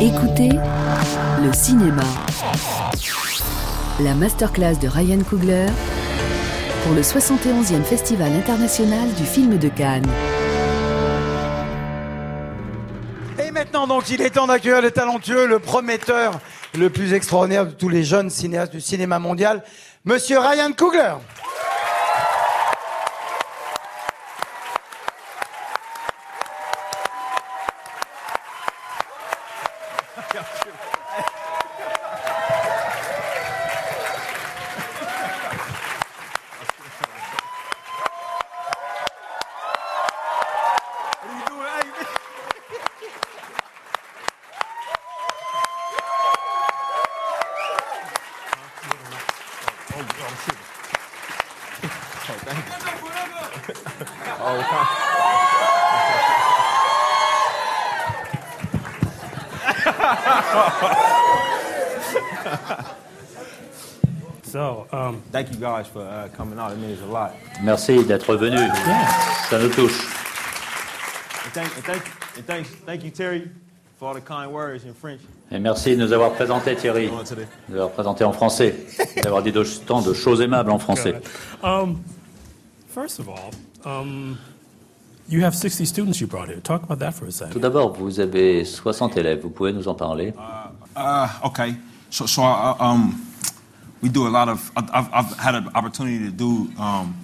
Écoutez le cinéma. La masterclass de Ryan Coogler pour le 71e Festival international du film de Cannes. Et maintenant, donc, il est temps d'accueillir le talentueux, le prometteur, le plus extraordinaire de tous les jeunes cinéastes du cinéma mondial, Monsieur Ryan Coogler. Merci d'être venu. Ça nous touche. And thank, and thank, and thanks, thank you, Terry, for all the kind words in French. Et merci de nous avoir présenté, Thierry, de nous avoir présenté en français, d'avoir dit de- tant de choses aimables en français. um, first of all, um, you have 60 students you brought here. Talk about that for a Tout second. d'abord, vous avez 60 élèves, vous pouvez nous en parler? Uh, okay. So, so uh, um, we do a lot of. I've, I've- I've had an opportunity to do um,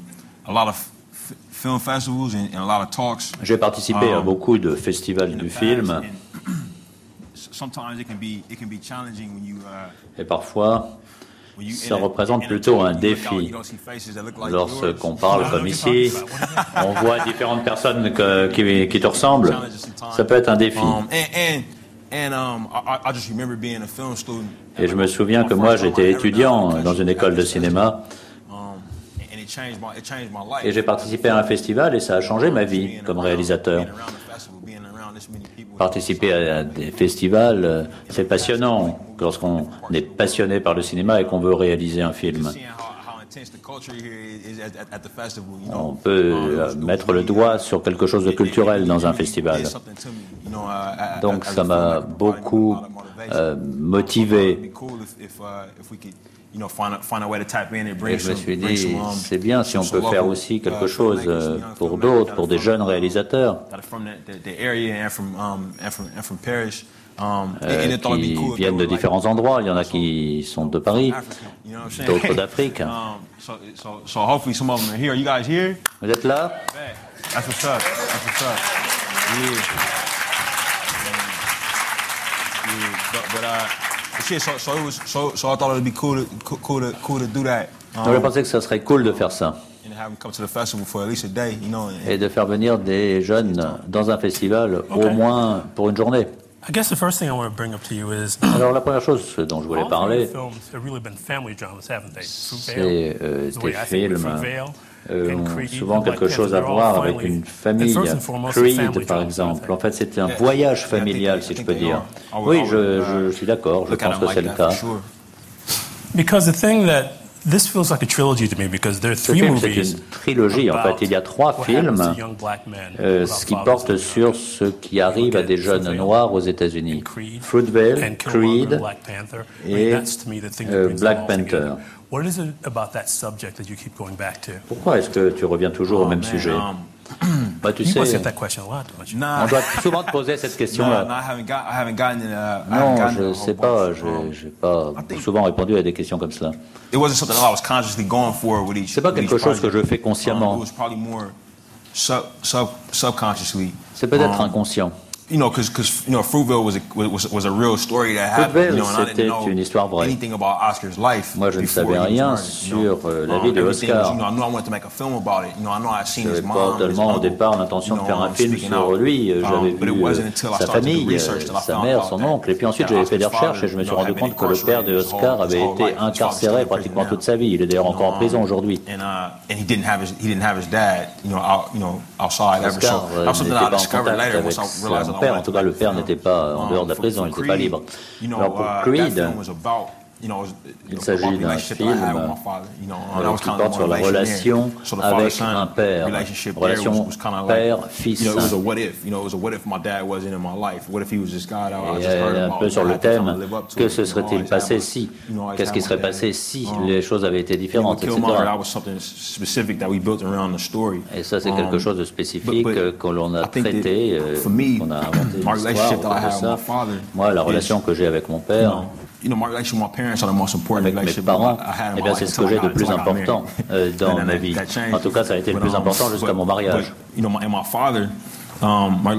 a lot of f- film festivals and, and a lot of talks. J'ai participé à Um, beaucoup de festivals du film and Sometimes it can be it can be challenging when you. Uh, et parfois, Ça représente plutôt un défi. lorsqu'on parle comme ici, on voit différentes personnes que- qui, qui te ressemblent. Ça peut être un défi. And and, and I, I- I just remember being a film student. Et je me souviens que moi, j'étais étudiant dans une école de cinéma Um, and it changed my it changed my life. et j'ai participé à un festival et ça a changé ma vie comme réalisateur. Participer à des festivals, euh, c'est passionnant lorsqu'on est passionné par le cinéma et qu'on veut réaliser un film. On peut Um, euh, mettre le doigt uh, sur quelque chose de culturel dans un festival. uh, Donc ça m'a beaucoup euh, motivé. Uh, Et je me suis dit, um, c'est bien si on peut faire aussi uh, quelque chose filmmakers, euh, pour d'autres, pour des from, jeunes uh, réalisateurs euh, qui viennent de différents endroits. Il y en a qui sont de Paris, d'autres d'Afrique. so, so, so hopefully some of them are here. Are you guys here? Vous êtes là? Shit. So, so it was. So, so I thought it'd be cool to cool, cool to cool to do that. Donc je pensais que ça serait cool de faire ça and have them come to the festival for at least a day, you know. And, et de faire venir des jeunes dans un festival au moins pour une journée. I guess the first thing I want to bring up to you is Alors la première chose dont je voulais parler, films have really been family dramas, haven't they? c'est euh, des of films euh, ont souvent quelque chose à voir avec une famille. Creed, family par exemple. En fait, c'était un voyage familial, si je peux dire. Oui, je, je suis d'accord, je pense que c'est le cas. for sure. Because the thing that this feels like a trilogy to me because there are Ce three film, c'est movies une trilogie. En fait, il y a trois films euh, ce qui fathers porte in sur ce qui arrive à des jeunes noirs aux États-Unis. Creed, Fruitvale, Creed, et, euh, Black. Panther. What is it about that subject that you keep going back to? Pourquoi est-ce que tu reviens toujours au même Man, sujet? um, bah, Tu You must sais, get that question a lot, don't you? nah, on doit souvent te poser cette no, no, question-là. I haven't got, I haven't gotten it. Uh, I haven't Non, gotten it a je whole sais pas. Um, je n'ai pas souvent répondu à des questions comme cela. it wasn't something that I was consciously going for with each. C'est pas quelque chose que je fais Um, consciemment. it was probably more sub, sub, subconsciously. C'est peut-être Um, inconscient. You know, because you know, Fruitvale was a was, was a real story that happened. Fruitvale, You know, and I c'était didn't know une histoire vraie. anything about Oscar's life. Moi, je ne savais rien sur, euh, la Um, vie de everything Oscar. you know, I knew I wanted to make a film about it. You know, I know I'd seen Je his n'avais mom. pas his tellement au départ l'intention de faire un um, film sur lui. Um, J'avais vu euh, sa famille, euh, sa mère, son oncle. Et puis ensuite, j'avais fait des recherches et je me suis rendu compte que le père de Oscar avait été incarcéré pratiquement toute sa vie. Il est d'ailleurs encore en Um, prison aujourd'hui. And and he didn't have his he didn't have his dad, you know, out, you know, outside ever. Oscar euh, n'était pas en contact avec père. En tout to cas, le père n'était pas en dehors de la prison, il n'était pas Creed, il s'agit d'un film you know, euh, qui porte sur la relation avec un père, relation père-fils. Et un peu sur le thème, que se serait-il passé si? Qu'est-ce qui serait passé si les choses avaient été différentes, etc. Et ça, c'est quelque chose de spécifique que l'on a traité, euh, qu'on a inventé Moi, la relation que j'ai avec mon père, avec mes parents, eh bien, c'est ce que j'ai de plus important euh, dans ma vie. En tout cas, ça a été le plus important jusqu'à mon mariage. Um, my.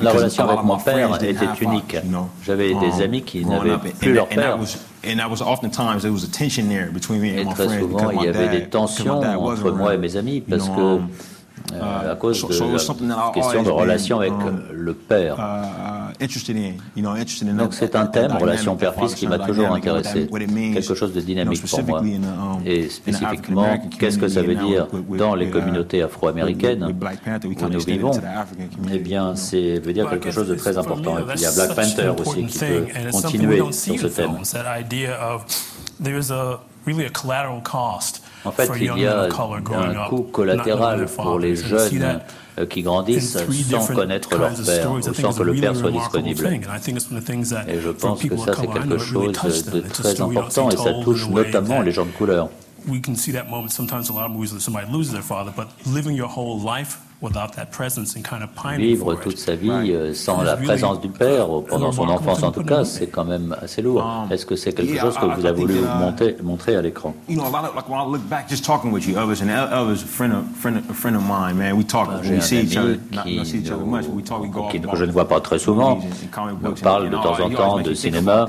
La relation avec mon père était unique. J'avais des amis qui n'avaient plus leur père. Et my friends souvent, il y avait des tensions entre moi et mes amis parce que euh, à cause de question de relation avec le père. Donc c'est un thème, relation père-fils, qui m'a toujours intéressé. Quelque chose de dynamique pour moi. Et spécifiquement, qu'est-ce que ça veut dire dans les communautés afro-américaines où nous vivons Eh bien, ça veut dire quelque chose de très important. Et puis il y a Black Panther aussi qui peut continuer sur ce thème. En fait, il y a un coût collatéral pour les jeunes euh, qui grandissent sans connaître leur père ou sans que le père soit disponible. Et je pense que ça, c'est quelque chose de très important et ça touche notamment les gens de couleur. Vivre toute sa vie euh, sans la présence du Père, pendant son enfance en tout cas, c'est quand même assez lourd. Est-ce que c'est quelque chose que vous avez voulu montrer à l'écran? Ah, j'ai que je ne vois pas très souvent, on parle de temps en temps de cinéma.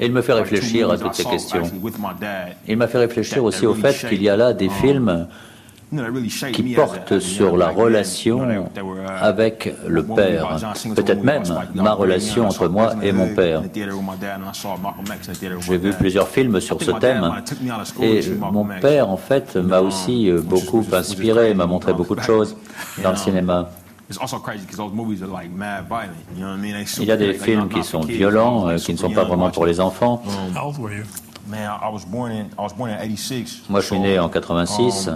Il me fait réfléchir à toutes ces questions. Il m'a fait réfléchir aussi au fait qu'il y a là des films qui porte sur la relation avec le Père, peut-être même ma relation entre moi et mon Père. J'ai vu plusieurs films sur ce thème et mon père, en fait, m'a aussi euh, beaucoup inspiré, m'a montré beaucoup de choses dans le cinéma. Il y a des films qui sont violents, euh, qui ne sont pas vraiment pour les enfants. Moi, je suis né en 86.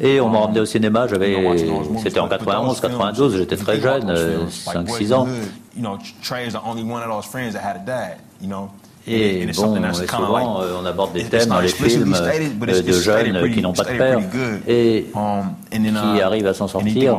Et on m'a emmené au cinéma, j'avais, c'était en 91, 92, j'étais très jeune, 5-6 euh, ans. Et bon, et souvent, euh, on aborde des thèmes dans les films euh, de jeunes qui n'ont pas de père et qui arrivent à s'en sortir.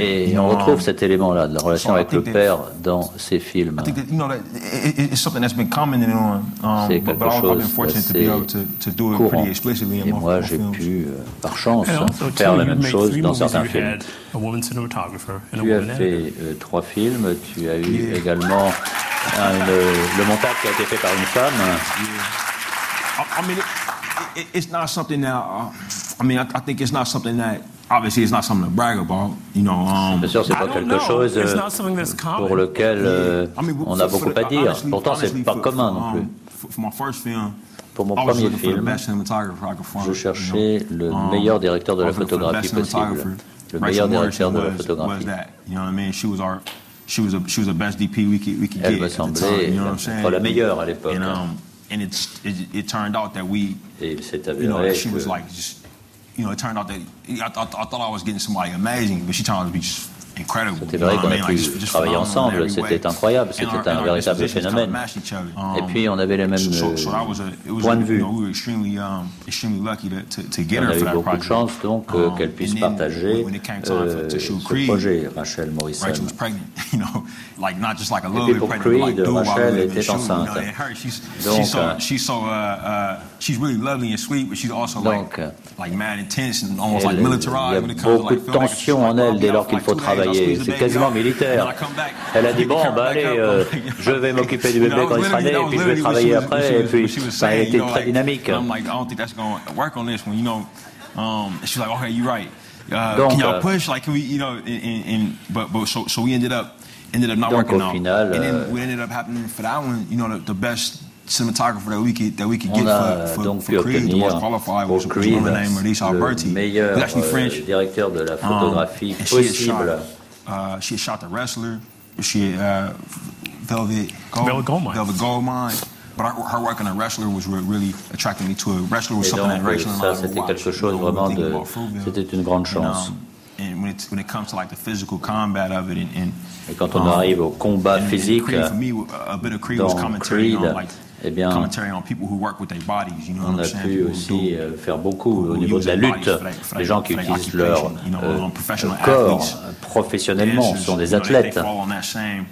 Et on retrouve cet élément-là de la relation avec le père dans ces films. C'est quelque chose I've been fortunate to be courant. Et moi, j'ai pu, euh, par chance, faire la même chose dans certains films. Tu as fait euh, trois films, tu as eu également le, montage qui a été fait par une femme. Yeah. I mean, it, it, it's not something I mean, I, I think it's not something that obviously it's not something to brag about. You know, um, Bien sûr, c'est pas quelque chose euh, pour lequel euh, I mean, on a for, beaucoup for à dire. Honestly, Pourtant, c'est pas for, commun non plus. For my first film, pour mon premier film, je cherchais le meilleur directeur de la photographie possible. Le meilleur directeur de la photographie. Elle me semblait être la meilleure à l'époque. Et c'est avéré you know, it turned out that I, I thought I was getting somebody amazing, but she turned out to be just C'était vrai qu'on a pu travailler ensemble, c'était incroyable, c'était un véritable phénomène. Et puis on avait les mêmes euh, points de vue. On a eu beaucoup de chance donc euh, qu'elle puisse partager euh, ce projet, Rachel Morrison. Et puis pour Creed, Rachel était enceinte. Donc, euh, she's really lovely and sweet, but she's also Donc, like, like mad intense and almost elle, like militarized when it comes to like de tension en elle dès lors qu'il faut travailler. C'est quasiment militaire. Elle a dit bon, bah allez, euh, je vais m'occuper du bébé quand il sera né, et puis je vais travailler après. Et puis, bah, elle était très dynamique. Donc, donc, au final, euh, then what ended up happening for that one, you know, the, the best cinematographer that we could, that we could get a for, for, donc for pu Creed, the most qualified was, was Creed a woman named Marisa Alberti. meilleur Who's actually French. directeur de la Um, photographie and she had shot, uh, she had shot The Wrestler. She had uh, Velvet Gold, Velvet Goldmine. Velvet Goldmine. But her, her work on The Wrestler was really attracting me to a Wrestler was Et something donc, that Rachel and ça, I would c'était watch, quelque you know, when vraiment de- about c'était une grande And, um, and when it, when it comes to like the physical combat of it and, and Et quand on um, arrive au combat and- and physique, Creed, for me, a bit of Creed was dans commentary Creed, on like eh bien, commentary on people who work with their bodies. You know on what a I'm saying? pu aussi euh, faire beaucoup au niveau de la lutte. Les gens qui utilisent leur um, corps professionnellement, sont des athlètes. They, fall on that same,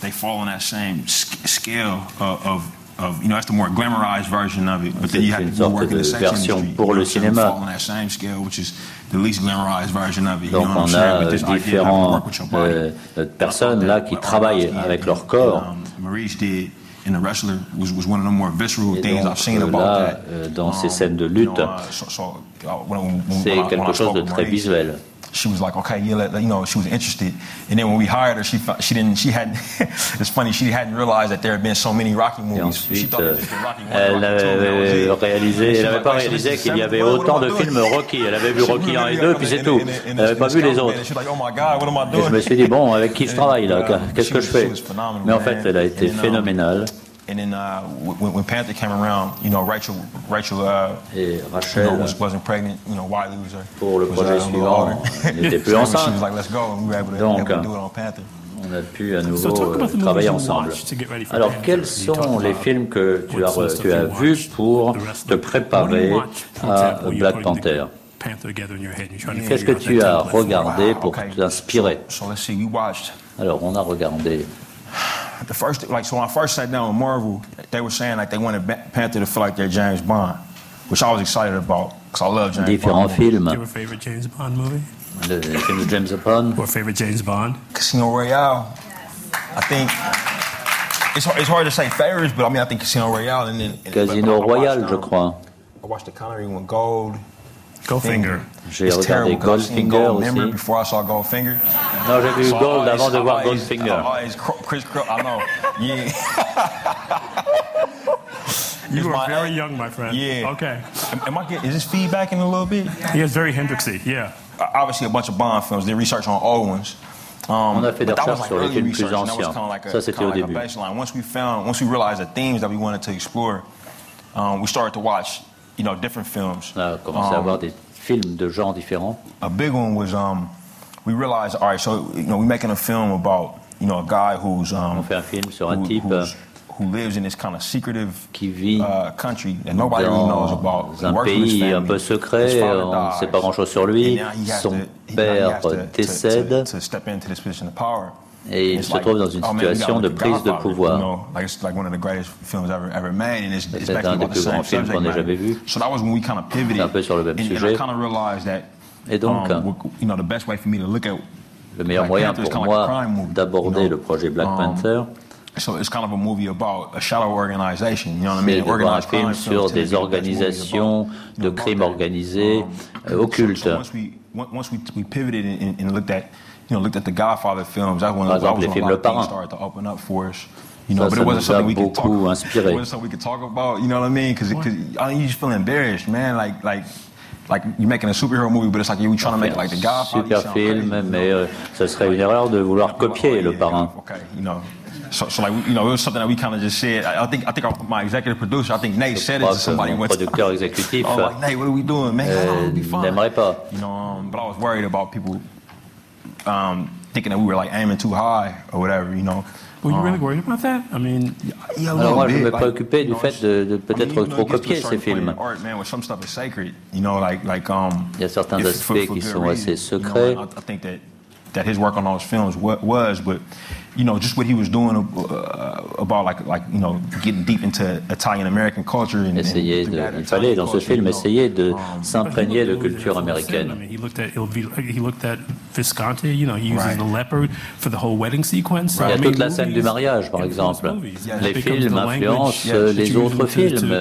they fall on that same sc- scale of, of, of, you know, that's the more glamorized version of it. But then C'est you have une who sorte work in de version pour le cinéma. Donc on a euh, personnes là qui travaillent avec leur corps. In the wrestler was, was one of the more visceral Et things donc, I've seen about là, that. euh, dans Um, ces scènes de you lutte, know, uh, so- so, uh, C'est quelque chose de très visuel. She was like, okay, yeah, let- you know, she was interested. And then when we hired her, she she didn't, she hadn't. it's funny, she hadn't realized that there had been so many Rocky movies. she ensuite, thought it euh, was just Rocky one, euh, elle Rocky two, that was avait it. réalisé, she elle n'avait pas wait, so this réalisé qu'il y avait autant de films Rocky. Elle avait vu Rocky mm, 1 et 2, got puis c'est tout. Elle n'avait pas vu les autres. and she was like, oh my God, what am I Et je me suis dit, bon, avec qui je travaille là Qu'est-ce she que je fais Mais en fait, elle a été phénoménale. And then uh, when, when Panther came around, you know, Rachel, Rachel, uh, Et you know, Rachel, was, wasn't pregnant. You know, Wiley was her. Pour le was, projet uh, suivant, older. elle n'était plus So enceinte. She was like, let's go. And we were able to, Donc, able to do it on Panther. on a pu à nouveau talk about euh, travailler you ensemble. watched to get ready for Alors, quels sont les films que tu as, tu as vus pour te préparer à Black Panther? Qu'est-ce que tu as regardé pour t'inspirer? So, so let's see. We watched Alors, on a regardé the first, like, so when I first sat down with Marvel, they were saying like they wanted Panther to feel like they're James Bond, which I was excited about because I love James différents Bond. Do you films. have a favorite James Bond movie? Le film James Bond, Or favorite James Bond? Casino Royale. I think it's hard, it's hard to say favorites, but I mean I think Casino Royale and then and- Casino but- but I watched, Royale, je um, crois. I watched the Connery one, Gold. Goldfinger. J'ai It's regardé terrible 'cause I've Goldfinger Gold, remember, before I saw Goldfinger. Non, j'ai vu So Gold always- avant de I voir Goldfinger. I always cr- Chris Crow, I know. Yeah. You It's are my- very young, my friend. Yeah. Okay. Am, am I getting, is this feedback in a little bit? He is very Hendrixy, yeah. Uh, Obviously, a bunch of Bond films. Did research on old ones. Um, On a fait des that recherches sur les early films plus research, and that was anciens. kinda like a- Ça, c'était au like début. baseline. Once we found, once we realized the themes that we wanted to explore, um, we started to watch, you know, different films. On a commencé à Um, voir des films de genres différents. a big one was um, we realized, all right, so you know, we're making a film about you know a guy who's um, On fait un film sur un who, type who lives in this kind of secretive qui vit uh, country that nobody really knows about. He un works with his pays un peu secret, on ne sait pas grand-chose sur lui, son to- père to- décède to, et il It's se trouve dans une oh situation de prise de pouvoir. It's it's, it's basically un des plus grands films qu'on ait jamais vu. C'est un peu sur le même sujet. Et donc, um, Le meilleur moyen pour moi d'aborder le projet Black Panther, So it's kind of a movie about a shadow organization, you know what I c'est mean? voir un film sur des organisations de crimes organisés occultes. So, once we on- once we, we pivoted and, and looked at you know looked at the Godfather films, that's when Par that exemple, was les films Le Parrain. started to open up for us. You know, Ça, but ça it wasn't something we could talk. It wasn't something we could talk about. You know what I mean? Because I mean, you just feel embarrassed, man. Like like like you're making a superhero movie, but it's like you're trying to make it like the Godfather. Super film, crazy, mais euh, ça serait une erreur de vouloir copier le parrain. Okay, you know. So, so like you know, it was something that we kind of just said. I I think I think our, my executive producer, I think Nate said it to somebody once. producteur exécutif I was like, Nate, what are we doing, man? Oh, euh, it'll be fun. n'aimerait pas. You know, um, but I was worried about people um, thinking that we were like aiming too high or whatever. You know? Were you Um, really worried about that? I mean, yeah, a Alors little moi, je bit, me like, préoccupais you du know, fait it's- de, de I mean, peut-être you know, trop it gets to a copier ces certain point in films. Art, man, where some stuff is sacred. You know, like like um. Il y a certains if- for- aspects for qui good sont assez reason, you know, secrets. and I, I think that that his work on those films wa- was, but you know, just what he was doing uh, about like, like, you know, getting deep into Italian American culture. And, essayer de, il fallait dans ce film essayer de Um, s'imprégner de culture américaine. I mean, he looked at he looked at Visconti. You know, he uses Right. the leopard for the whole wedding sequence. Il y a toute la scène du mariage, par exemple. Yeah. Les films influencent Yeah, euh, les autres films.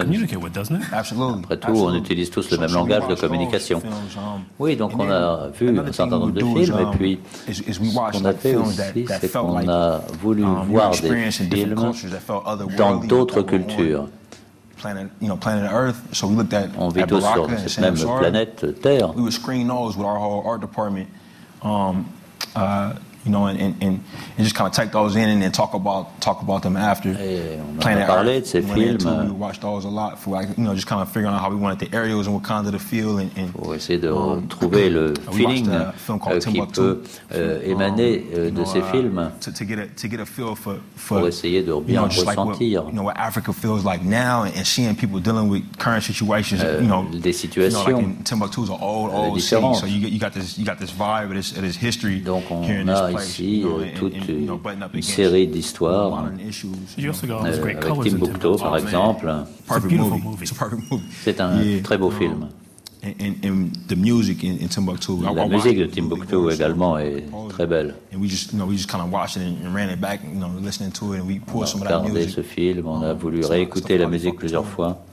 Après tout, on utilise tous le même langage de communication. um, Oui, donc on a vu un certain nombre de films, et um, puis is- is we ce qu'on a fait films aussi, c'est qu'on like, a voulu um, voir des films dans d'autres cultures. Planet, you know, planet Earth. So we looked at, On vit tous sur cette même planète Terre. We would screen those with our whole art department, um, uh, you know, and, and, and and just kind of take those in and then talk about talk about them after. Et on Planet parlé Earth, de ces we went. We watched those a lot for like, you know, just kind of figuring out how we wanted the areas and what kind of the feel and, and pour essayer de um, retrouver le feeling film called euh, qui peut euh, um, émaner euh, you de know, ces uh, films. to, to get a to get a feel for for pour essayer de you know, just like what, you know what Africa feels like now and, and seeing people dealing with current situations Euh, you know des situations. you know, like is an old euh, old city so you get, you got this you got this vibe of this, of this history Donc on here in this ici euh, and- toute une série d'histoires euh, avec in Timbuktu par exemple. C'est un très beau film. La musique de Timbuktu également est très belle. And we just, you know, we just kind of watched it and, and ran it back, you know, listening to it, and we On pulled a some of that regardé music. ce film, on a um, voulu réécouter la musique plusieurs fois.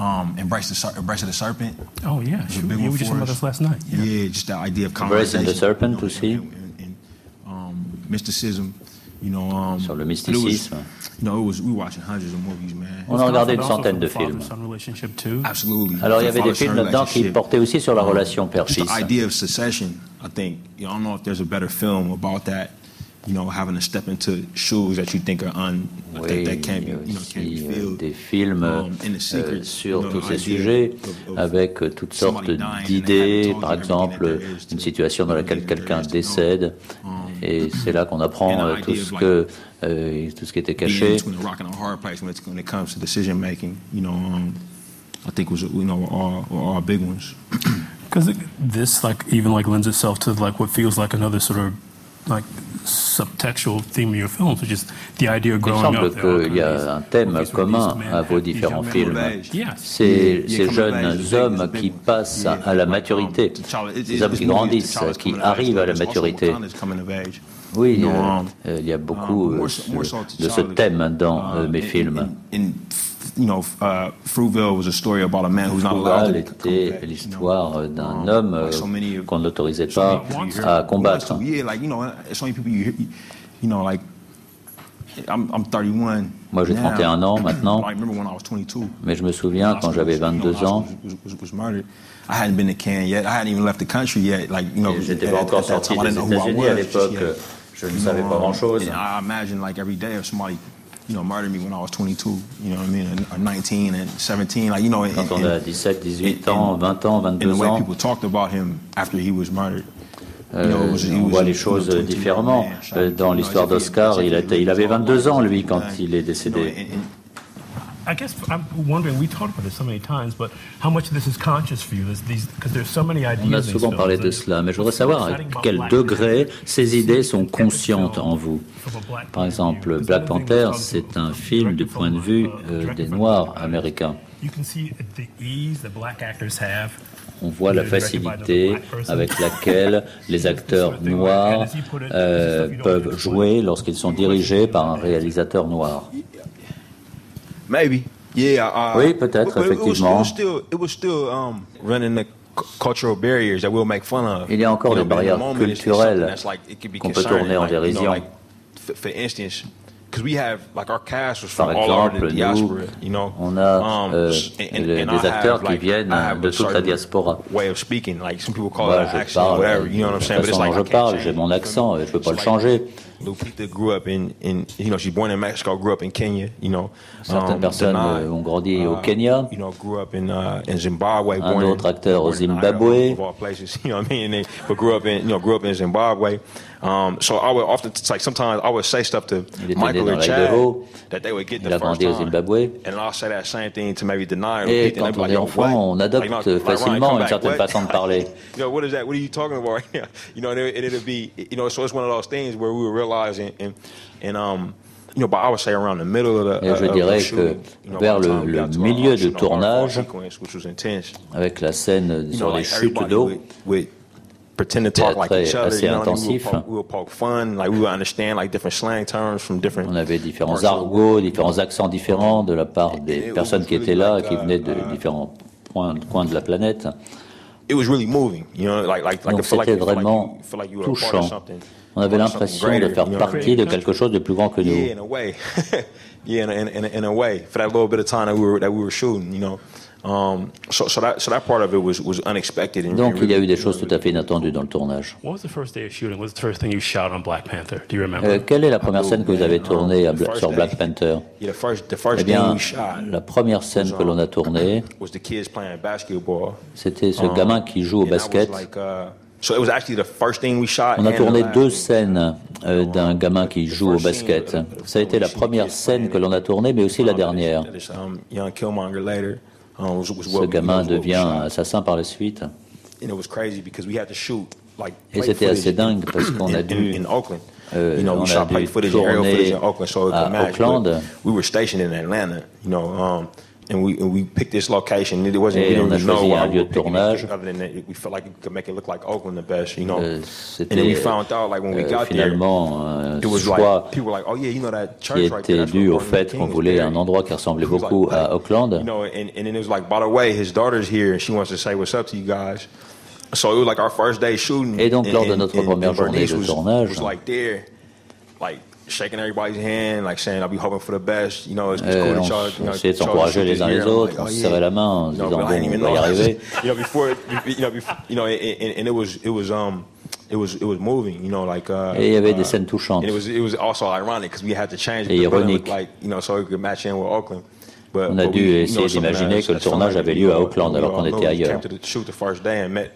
Um, Embrace the Ser- Embrace of the Serpent. Oh yeah, just about this last night. Yeah. Yeah, just the idea of the Serpent you know, aussi. and, and, and, um, mysticism. You know, um, Sur le was- mysticisme. You know, it was we were watching hundreds of movies, man. On a regardé une centaine de films. father-son relationship too. Absolutely. Alors il y avait des films là-dedans qui portaient aussi sur la Um, relation père-fils. the idea of secession, I think, you know, I don't know if there's a better film about that, you know, having to step into shoes that you think are un, Oui, that, can't be, a you know, can't be aussi euh, filled. des films Um, euh, sur you know, tous ces sujets, of- of avec euh, toutes sortes d'idées, par exemple une situation dans laquelle quelqu'un décède, Um, et c'est là qu'on apprend euh, tout ce like que euh, tout ce qui était caché. know, um, I think was, you know, were all, were all big ones. Because this, like, even like lends itself to like what feels like another sort of like subtextual theme of your films, which is the idea of Il growing semble up. There. are qu'il y a un thème commun à vos différents films. C'est ces jeunes hommes qui passent à la maturité, ces hommes qui grandissent, qui arrivent à la maturité. Oui, euh, euh, il y a beaucoup euh, de ce thème dans euh, uh, mes films. You know, uh, Fruitvale was a story about a man who's not allowed Frugal to come était l'histoire d'un homme euh, qu'on n'autorisait pas à combattre. wants to. Yeah, like you know, so many people you hear, you know, like I'm, I'm 31. Moi, j'ai now. 31 ans maintenant. I remember when I was 22. Mais je me souviens quand j'avais 22 ans, Was, was, was murdered. I hadn't been to Cannes yet. I hadn't even left the country yet. Like you know, et j'étais at- pas encore sorti time, I des didn't know who I États-Unis à was l'époque. Je ne savais pas grand-chose. You know, murdered me when I was 22. You know what I mean? Or 19 and 17. Like you know, and, Quand on a 17, 18 and- ans, 20 ans, and the 22 way ans, people talked about him after he was murdered. euh, on voit les choses 22 différemment. Euh, Dans l'histoire d'Oscar, il, il was avait all 22 ans, lui, quand il est décédé. And- and- I guess I'm wondering. We talked about this so many times, but how much of this is conscious for you? There's these because there's so many ideas. On a souvent parlé de cela, mais je voudrais savoir à quel degré ces idées sont conscientes en vous. Par exemple, Black Panther, c'est un film du point de vue euh, des Noirs américains. You can see the ease the black actors have. On voit la facilité avec laquelle les acteurs noirs euh, peuvent jouer lorsqu'ils sont dirigés par un réalisateur noir. Maybe. Yeah. Uh, Oui, peut-être, effectivement. It was still, it was still running the cu- cultural barriers that we'll make fun of. Il y a encore des barrières culturelles qu'on peut tourner en dérision. like, for, for instance, because we have like our cast was Par from all over exemple, nous, diaspora, you know? on a Um, euh, des acteurs qui viennent de toute la diaspora. Way of speaking, like some people call Moi, je parle, whatever, you know what I'm de saying? la But it's façon like dont je parle, j'ai mon accent je peux pas le changer. Lupita grew up in, in, you know, she's born in Mexico, grew up in Kenya, you know. Certaines Um, personnes Danai, euh, ont grandi au uh, Kenya. You know, grew up in, uh, in Zimbabwe. Un autre acteur au Zimbabwe. All places, you know what I mean? They, but grew up in, you know, grew up in Zimbabwe. Um, so I would often, it's like sometimes I would say stuff to Michael or Chad that they would get the first au. Zimbabwe. And I'll say that same thing to maybe deny or Et quand on est enfant, on adopte facilement une certaine façon de parler. you know, what is that? What are you talking about? Right now? You know, and it, and it'll be, you know, so it's one of those things where we were realizing, and, um, Et je dirais que vers le- milieu fall tournage, avec la scène sur les chutes d'eau. Would, would pretend to talk like Théâtre each other. assez You know, what I mean? we, would intensif. poke, we would poke fun, like we would understand like different slang terms from different. On avait différents argots, différents accents différents de la part des personnes qui étaient là, qui uh, venaient de uh, différents points, coins de la planète. It was really moving, you know, like like like Donc c'était vraiment touchant. something. On avait l'impression de faire partie de quelque chose de plus grand que nous. Um, so so that so that part of it was was unexpected. And Donc il y a eu des choses tout à fait inattendues dans le tournage. What was the first day of shooting? What was the first thing you shot on Black Panther? Do you remember? Euh, quelle est la première scène que vous avez tournée à Um, sur first Black. Panther? Yeah, the first the Eh first bien, thing we shot la première scène que l'on a tournée, was the kids playing basketball. c'était ce Um, gamin qui joue au basket. uh, so it was actually the first thing we shot. On a tourné deux scènes euh, d'un gamin qui joue au basket. Ça a été la première scène que l'on a tournée, mais aussi la dernière. Um, Ce gamin devient assassin par la suite. And it was crazy because we had to shoot like Et c'était assez dingue parce qu'on a dû, euh, you know, on we shot footage and aerial footage in Oakland, so. Oakland. We were stationed in Atlanta, you know, um, and we and we picked this location. It wasn't Et we didn't on a choisi why un we lieu were de tournage. Other than that, we felt like we could make it look like Oakland the best, you know? Euh, and then we C'était found out like when we euh, got there, finalement un it was choix like people were like, oh yeah, you know that qui church right there. était dû au fait qu'on voulait un endroit qui ressemblait beaucoup à Auckland. You know, and, and then it was like, by the way, his daughter's here and she wants to say what's up to you guys. So it was like our first day shooting. Et donc, lors de notre première journée de was, tournage, shaking everybody's hand, like saying, I'll be hoping for the best. You know, it's, it's Euh, cool on that y'all, you know, essayait de s'encourager les uns les autres, on oh, se serrait la main en You se know, disant bon, on va y know. arriver. you know, before, you know, before, you know, and, and, it was, it was, um, it was, it was moving. You know, like. Uh, Et il y avait des uh, scènes touchantes. And it was, it was also ironic because we had to change to ironique. like, you know, so it could match in with Oakland. But, On a but dû we, you essayer know, something d'imaginer que le tournage avait lieu à all- Auckland alors all qu'on était ailleurs. came to the shoot the first day and met,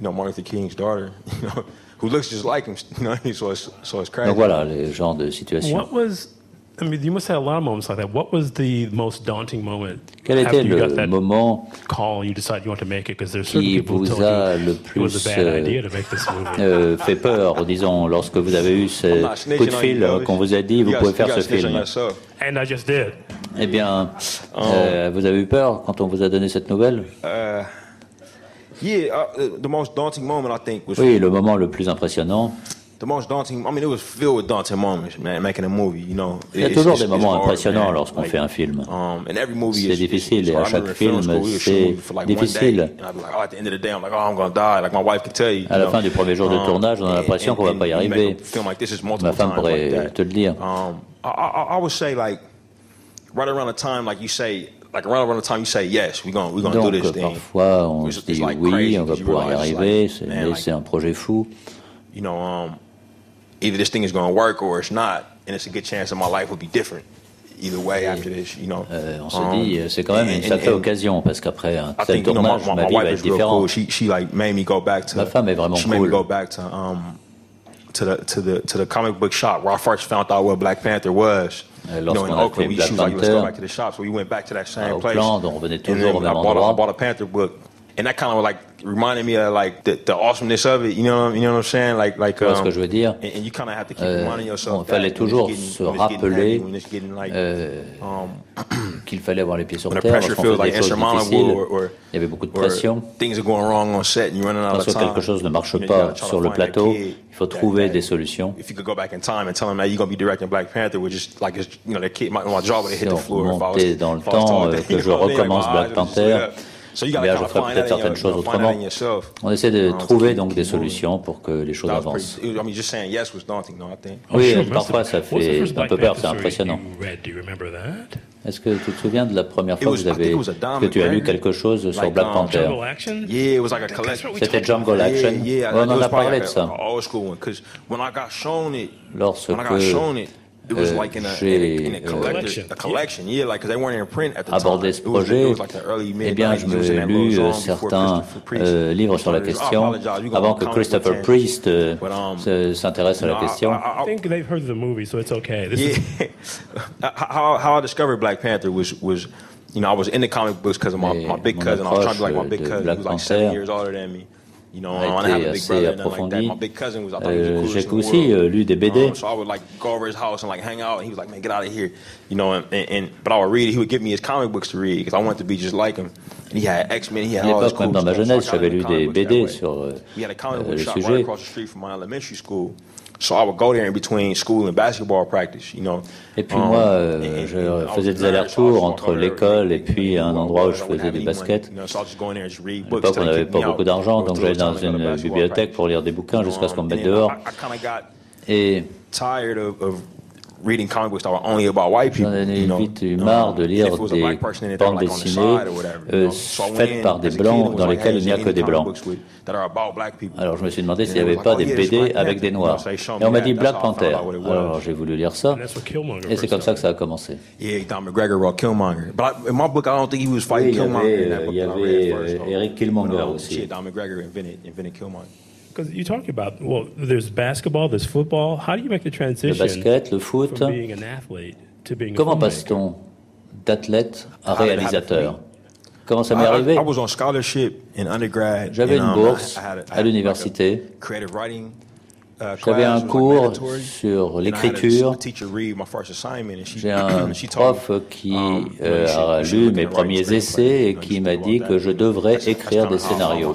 you know, Martin Luther King's daughter, you know, who looks just like him. You know, so it's so it's crazy. Donc voilà, les genres de situations. What was, I mean, you must have a lot of moments like that. What was the most daunting moment Quel after était you got le that moment call you decided you want to make it? Because there's certain qui people who vous a le it was a plus bad euh, idea to make this movie. fait peur, disons, lorsque vous avez eu ce coup de fil qu'on vous a dit, vous pouvez faire ce film. And I just did. Eh bien, Oh. euh, vous avez eu peur quand on vous a donné cette nouvelle? Yeah, uh, the most daunting moment I think was Oui, le moment le plus impressionnant. the most daunting. I mean, it was filled with daunting moments, man. Making a movie, you know. Il y a toujours des moments impressionnants lorsqu'on fait un film. Um, and every movie C'est difficile, et à chaque film c'est difficile. day, and I'd be like, at the end of the day, I'm like, I'm gonna die. Like my wife could tell you. À la fin du premier jour de Um, tournage, on a l'impression qu'on va pas y arriver. Ma femme pourrait te le dire. Um, I, I, I would say like right around the time like you say like around around the time you say yes, we're gonna we're gonna Donc do this thing. parfois on It's- se it's dit like oui, crazy on va pouvoir y arriver, like, c'est- man, mais like, c'est un projet fou. you know, um, either this thing is gonna work or it's not, and it's a good chance that my life will be different either way after this. You know, Euh, on se Um, dit, euh, c'est quand même une sacrée occasion parce qu'après un I tel think you know my, tournage, my, ma vie wife va is être real différente. cool. She she like made me go back to. Ma femme est vraiment she made me cool. go back to um to the to the to the comic book shop where I first found out what Black Panther was. Euh, lorsqu'on a fait we, Black Panther, back to the shop. So we went back to that same à place. Auckland, on revenait toujours au I même bought, a, I endroit. And that kind of like reminded me of like the, the awesomeness of it. You know, you know what I'm saying? Like, like. Tu vois ce um, que je veux dire? And, and you kind of have to keep Euh, reminding yourself. bon, il fallait toujours getting- se rappeler, getting like, euh, um, qu'il fallait avoir les pieds sur terre, like Il y avait beaucoup de pression. things are going wrong on set and you're running out of Lorsque time. quelque chose ne marche You know, you pas sur le plateau, il faut trouver that- des solutions. If you could go back in time and tell him that you're gonna be directing Black Panther, like you know, that kid, my, my jaw would have hit Si the on floor if I was, remontait dans le temps, euh, que je recommence Black Panther, bien, je ferais find peut-être certaines choses autrement. On essaie de trouver donc des solutions pour que les choses avancent. pretty, I mean, just saying yes was daunting, though, I think. Oh, Oui, parfois ça fait un peu peur, c'est impressionnant. Est-ce que tu te souviens de la première fois que, vous avez, que tu as lu quelque chose sur Black um, Panther? C'était Jungle Action. on en a parlé de ça. Lorsque j'ai abordé ce projet, eh bien, je me lu euh, certains euh, livres sur la question avant que Christopher Priest euh, um, s'intéresse à la question. How I discovered Black Panther me. a été assez approfondi. Euh, J'ai aussi euh, lu des BD. All this cool même dans ma jeunesse, j'avais lu des BD sur euh, le sujet. So I would go there in between school and basketball practice, you know. Et puis moi, um, euh, je faisais des allers-retours entre l'école et puis un endroit où je faisais du basket. À l'époque, on n'avait pas beaucoup d'argent, donc j'allais dans une bibliothèque pour lire des bouquins jusqu'à ce qu'on me mette dehors. Et reading comic books that were only about white people. J'en ai vite eu marre de lire des bandes dessinées euh, faites par des blancs dans lesquelles il n'y a que des blancs. Alors je me suis demandé s'il n'y avait pas des BD avec des noirs. Et on m'a dit Black Panther. Alors j'ai voulu lire ça. Et c'est comme ça que ça a commencé. Oui, il y avait euh, Eric Killmonger aussi. Because you talk about well, there's basketball, there's football. How do you make the transition? Le basket, le foot. From being an athlete to being Comment passe-t-on d'athlète à réalisateur? Comment ça m'est arrivé? J'avais une bourse à l'université. Uh, J'avais un cours sur l'écriture. J'ai un prof qui um, euh, a lu mes premiers essais et qui m'a dit que je devrais écrire des scénarios.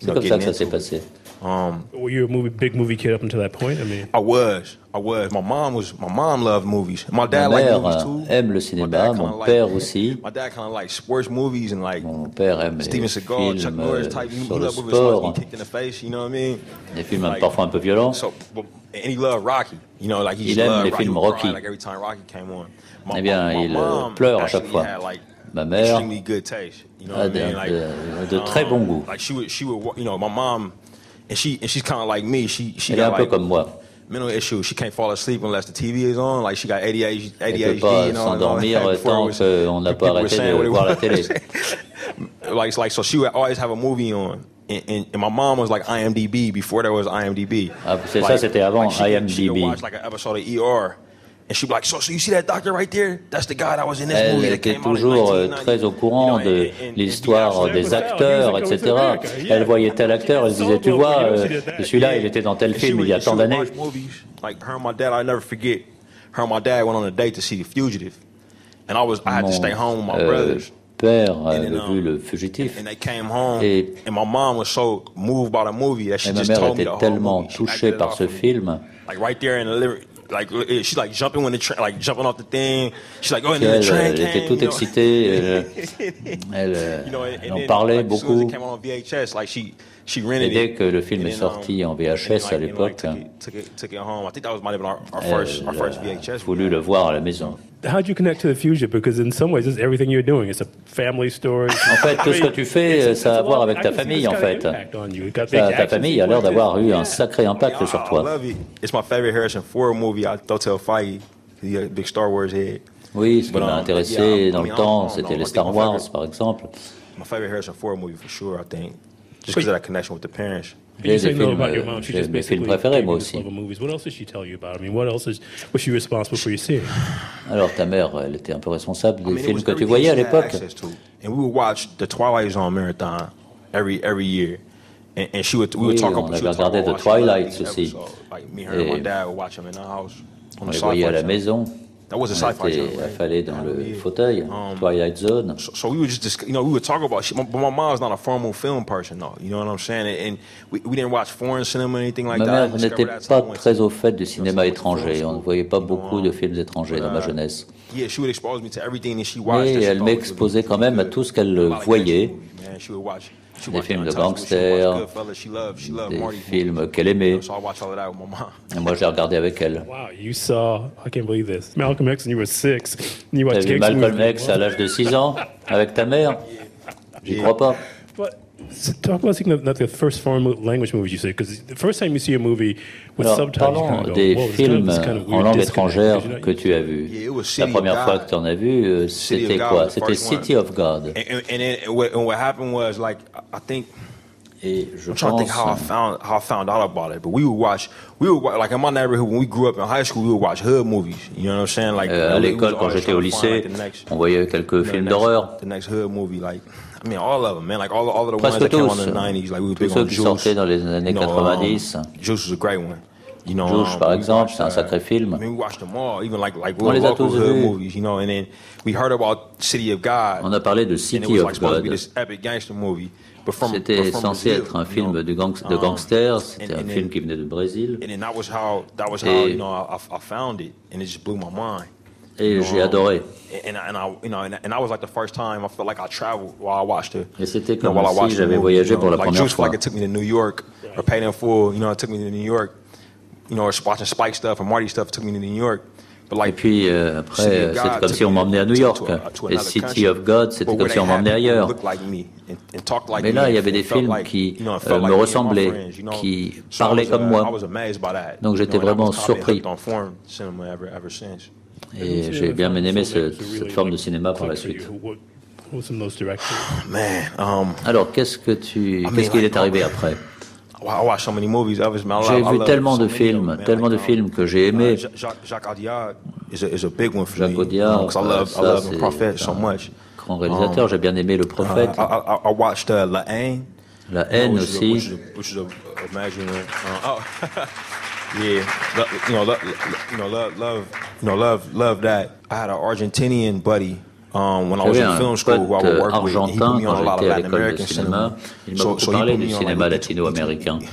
C'est comme ça que ça s'est passé. Um, Were you a movie, big movie kid up until that point? I mean, I was, I was. My mom was, my mom loved movies. My dad liked movies too. aime le cinéma, mon père aussi. My dad kind of like sports movies and like mon père aime Steven Seagal, Chuck Norris type. Sur he le sport. He kicked in the face, you know what I mean? Des films like, parfois un peu violents. So, and he loved Rocky. You know, like he il aime les films Rocky. Like every time Rocky came on. My, eh bien, my, il euh, pleure à chaque fois. Had, like, Ma mère a de, de, de, très bon goût. Like she would, she would, you know, my mom and she and she's kind of like me. She she got like moi. mental issues. She can't fall asleep unless the TV is on. Like she got ADHD, ADHD pas you know, s'endormir tant qu'on n'a pas arrêté de voir la télé. like like so she would always have a movie on. And, and, and, my mom was like IMDb before there was IMDb. Ah, c'est like, ça, c'était avant like she, IMDb. She would watch like an episode of ER And she'd be like, so, so you see that doctor right there? That's the guy that was in this Elle movie était toujours euh, très au courant de l'histoire des acteurs, etc. Elle voyait tel acteur, elle disait, tu vois, euh, celui-là, il était dans tel film il y a tant d'années. Like her and my dad, I never forget. Her and my dad went on a date to see The Fugitive, and I was, I had to stay home with my euh, brothers. père avait vu le fugitif et, et ma mère était tellement touchée par ce film like eh, she's like jumping when the train, like jumping off the thing. She's like, oh, and then the train Elle était toute excitée. Elle, en parlait beaucoup. Et dès que le film est sorti en VHS à l'époque, elle a voulu le voir à la maison. How do you connect to the fusion? Because in some ways, it's everything you're doing. It's a family story. En fait, tout ce que tu fais, ça a à voir avec ta famille, en fait. Ta, ta famille a l'air d'avoir eu un sacré impact sur toi. It's my favorite Harrison Ford movie. I don't tell Feige. He's a big Star Wars head. Oui, ce qui m'a um, intéressé dans le temps, c'était les Star Wars, par exemple. My favorite Harrison Ford movie for sure, I think. Just because of that connection with the parents. J'ai des films, euh, j'ai mes films préférés, moi aussi. Alors, ta mère, elle était un peu responsable des films que tu voyais à l'époque. And we would watch the Twilight Zone marathon every every year. And, and she would, we would oui, talk on about, avait regardé The Twilight aussi. Like me, her, and my dad would watch them in the house. On les voyait à la maison. That was a right? affalé dans le fauteuil, um, Twilight Zone. So, so, we would just, you know, we would talk about shit. But my mom's not a formal film person, though. You know what I'm saying? And we, we didn't watch foreign cinema or anything like ma that. Ma mère n'était pas très au fait du cinéma étranger. On ne voyait pas beaucoup de films étrangers dans ma jeunesse. Yeah, she would expose me to everything that she watched. Mais elle m'exposait quand même à tout ce qu'elle voyait. Des films de gangsters, des films qu'elle aimait. Et moi, j'ai regardé avec elle. Wow, you saw, I can't believe this, Malcolm X Malcolm X à l'âge de 6 ans avec ta mère? J'y crois pas. Talk about like the first foreign language movies you see, because the first time you see a movie with Alors, subtitles, parlons des films kind of en langue étrangère que tu as vus. La première fois que tu en as vu, c'était quoi? C'était City of God. And, and, and what happened was like I think. Et je I'm trying to think how I found how I found out about it, but we would watch we would watch, like in my neighborhood when we grew up in high school we would watch hood movies. You know what I'm saying? Like euh, à l'école quand j'étais au lycée, on voyait quelques films d'horreur. The next hood movie like I mean, all of them, man. Like all, all of the Presque ones that tous, came on in the 90s. Like we were tous big ceux on qui Juice. sortaient dans les années You know, 90. um, Juice was a great one. You know, Juice, um, par exemple, c'est un uh, sacré film. I mean, we watched them all, even like like On les a tous vus. movies, you know. And then we heard about City of God. On a parlé de and it City like of supposed to be God. this epic gangster movie. C'était censé être un you film know. de, gang- de Um, gangsters. C'était and- un film qui venait du Brésil. Et- Et j'ai adoré. And, and, I, and I, you know, and, and that was like the first time I felt like I traveled while I watched it. Et c'était comme si j'avais voyagé pour la première fois. like it took me to New York, or Paid in Full. You know, it took me to New York. You know, or watching Spike stuff or Marty stuff took me to New York. But Et like, puis euh, après, God c'était comme si on me m'emmenait à New York. Et City of God, c'était comme si on m'emmenait ailleurs. Mais là, il y avait des films qui euh, me ressemblaient, qui parlaient comme uh, moi. Donc, j'étais vraiment surpris. Et j'ai bien aimé ce- cette forme de cinéma par la suite. Man, um, Alors, qu'est-ce que tu, mean, qu'est-ce qui like, est arrivé après? Wow, I watched so many movies. Others, man, I J'ai vu tellement de films, man. tellement de um, films que j'ai uh, aimés. Ja- Jacques, Jacques Audiard is a, is a big one for Jacques me. Audiard, because I love, I ça, love c'est the Prophet so un much. grand réalisateur. J'ai bien aimé Le Uh, Prophète, I, I, I watched uh, La Haine. Aussi. is a, which is a, a magazine. Uh, oh, yeah. Lo- You know, lo- lo- you know, love, love, you know, love, love that. I had an Argentinian buddy. Um, when I was in film school, who I pote would work with, and he put argentin me on a quand lot of Latin American cinéma. cinema. Il m'a So, beaucoup so he parlé put du me on, cinéma he took- he took- latino-américain.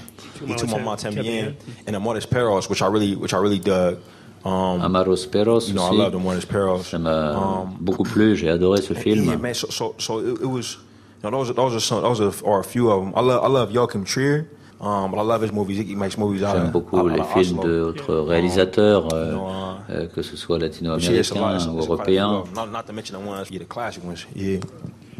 He took my Mama Tambien and Amores Perros, which I really, which I really dug. Um, Amaros Perros you know, I aussi. love Amores Perros. Ça m'a Um, beaucoup plu. J'ai adoré ce Yeah, film. man. So, so, so it, it was. You know, those, are, those are some. Those are, are a few of them. I love, I love Joachim Trier, um, but I love his movies. He makes movies out J'aime of, beaucoup out, les films d'autres réalisateurs, euh, uh, euh, que ce soit latino-américains ou européens. of them. Not, not to mention the ones, yeah, the classic ones. Yeah.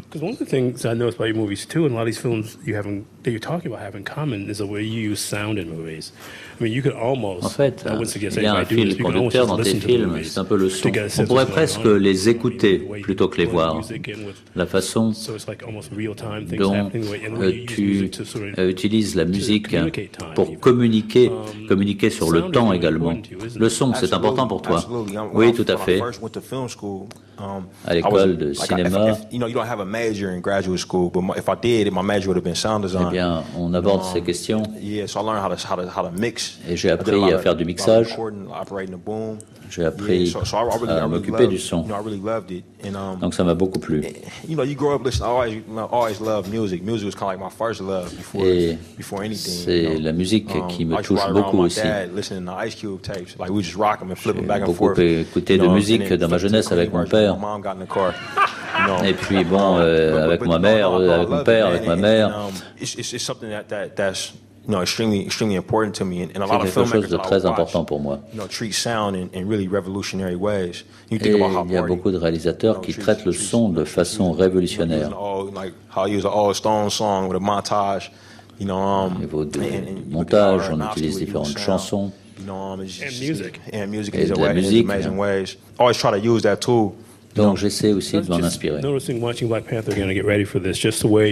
Because one of the things I noticed about your movies too, and a lot of these films you have in, that you're talking about have in common, is the way you use sound in movies. I mean, you could almost. En fait, il y a un fil conducteur dans tes films, c'est un peu le son. On pourrait presque les écouter plutôt que les voir. La façon So it's like almost real-time things dont euh, tu euh, utilises la musique pour communiquer, Um, communiquer sur le temps également. Le son, c'est important pour toi. Oui, tout à fait. um, À l'école de cinéma. Eh design. Bien, on aborde ces questions. Et j'ai appris à faire du mixage. J'ai appris à m'occuper du son. Um, Donc ça m'a beaucoup plu. Et c'est la musique qui me touche beaucoup aussi. J'ai beaucoup écouté de musique dans ma jeunesse avec mon père. Et puis bon, euh, avec ma mère, I avec mon père, avec ma mère. C'est lot of quelque filmmakers chose de très important pour moi. you know, treat sound in, in really revolutionary ways. You Et think about how il y a beaucoup de réalisateurs qui traitent le son de façon music, révolutionnaire. you know, using all, like how he used an all Stone song with a montage. You know, um, Au niveau at montage, on utilise différentes chansons. Um, it's And just- music. and music Et de la musique, Donc j'essaie aussi de m'en inspirer.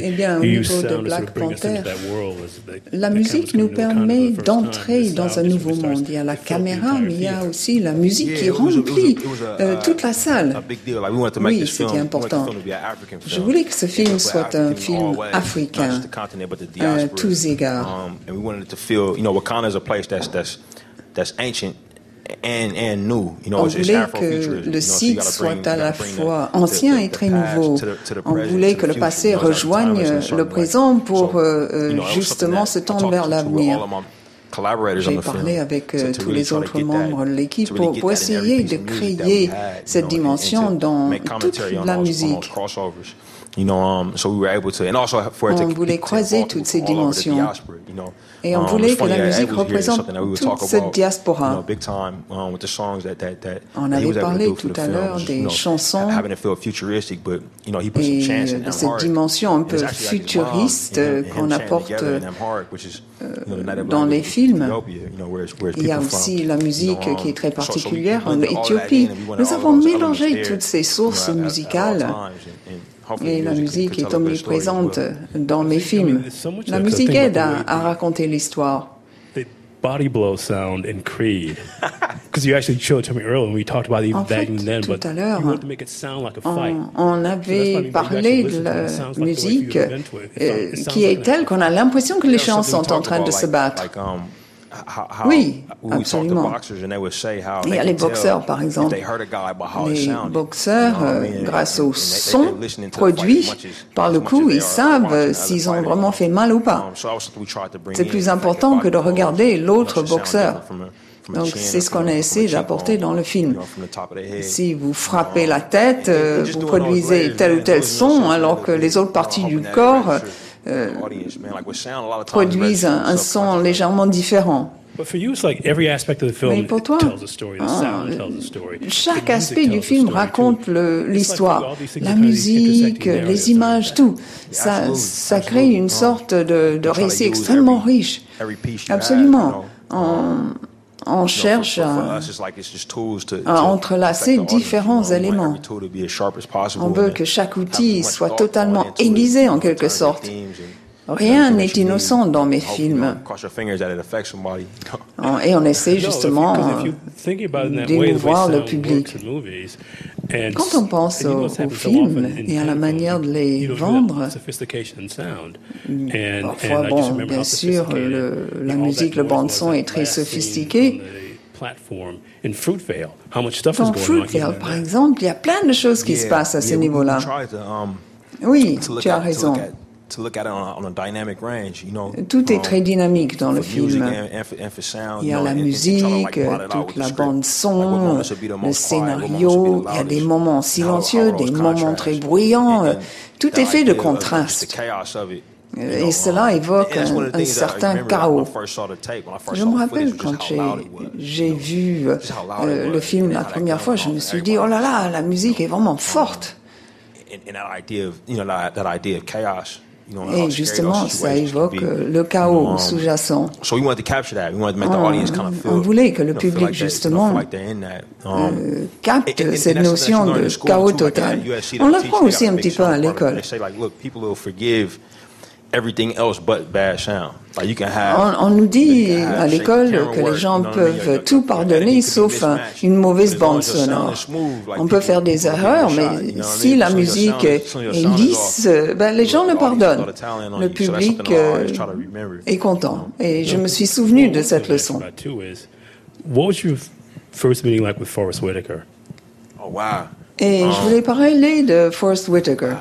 Eh bien, au niveau de Black Panther, La musique nous permet d'entrer dans un nouveau monde. Il y a la caméra, mais il y a aussi la musique qui remplit euh, uh, toute la salle. a big deal. Like we wanted to make Oui, this c'était film. we wanted important. the film to be an African Je film. voulais que ce film soit un film africain, à diaspora. tous égards. On voulait que you know, le site soit à la fois ancien et très nouveau. On voulait to que le passé rejoigne a le présent pour euh, justement se tendre vers l'avenir. J'ai parlé avec euh, to tous les autres membres de l'équipe pour, pour essayer de créer cette dimension dans toute la musique. On voulait croiser toutes ces dimensions. Et on voulait que la musique représente toute cette diaspora. On avait parlé tout à l'heure des chansons et de cette dimension un peu futuriste qu'on apporte euh, dans les films. Il y a aussi la musique qui est très particulière en Éthiopie. Nous avons mélangé toutes ces sources musicales et la musique est omniprésente dans mes films. La musique aide à, à raconter l'histoire. body blow sound in Creed. Because you actually showed it to me earlier when we talked about even that even then, but you wanted to make it sound like a fight. On, on avait parlé de la musique euh, qui est telle qu'on a l'impression que les gens sont en train de se battre. Um, oui, absolument. Il y a les boxeurs, par exemple. Les boxeurs, euh, grâce au son produit par le coup, ils savent s'ils ont vraiment fait mal ou pas. Um, c'est plus important que de regarder l'autre boxeur. Donc c'est ce qu'on a essayé d'apporter dans le film. Si vous frappez la tête, euh, vous produisez tel ou tel son, alors que les autres parties du corps euh, produisent un, un son légèrement différent. Mais pour toi, chaque aspect du film raconte l'histoire, la musique, les images, tout. Ça, ça crée une sorte de, de récit extrêmement riche. Absolument. On cherche à, à, entrelacer différents éléments. On veut que chaque outil soit totalement aiguisé en quelque sorte. Rien n'est innocent dans mes films. Et on essaie justement d'émouvoir le public. Quand on pense aux, films et à la manière de les vendre, parfois, bon, bien sûr, le, la musique, le bande-son est très sophistiqué. Dans Fruitvale, par exemple, il y a plein de choses qui se passent à ce niveau-là. Um, oui, tu as raison. Tout est très dynamique dans le film. Il y a la musique, toute la bande son, le scénario, il y a des moments silencieux, des moments très bruyants. Tout est fait de contraste. Et cela évoque un, certain chaos. Je me rappelle quand j'ai vu euh, le film la première fois, je me suis dit, oh là là, la musique est vraiment forte. Et justement, ça évoque le chaos sous-jacent. On, voulait que le public, justement, um, euh, capte cette notion de chaos total. On l'apprend aussi un petit peu à l'école. On, nous dit à l'école que les gens peuvent tout pardonner sauf une mauvaise bande sonore. On peut faire des erreurs, mais si la musique est lisse, ben, les gens le pardonnent. Le public euh, est content. Et je me suis souvenu de cette leçon. Oh, wow. Et je voulais parler de Forrest Whitaker.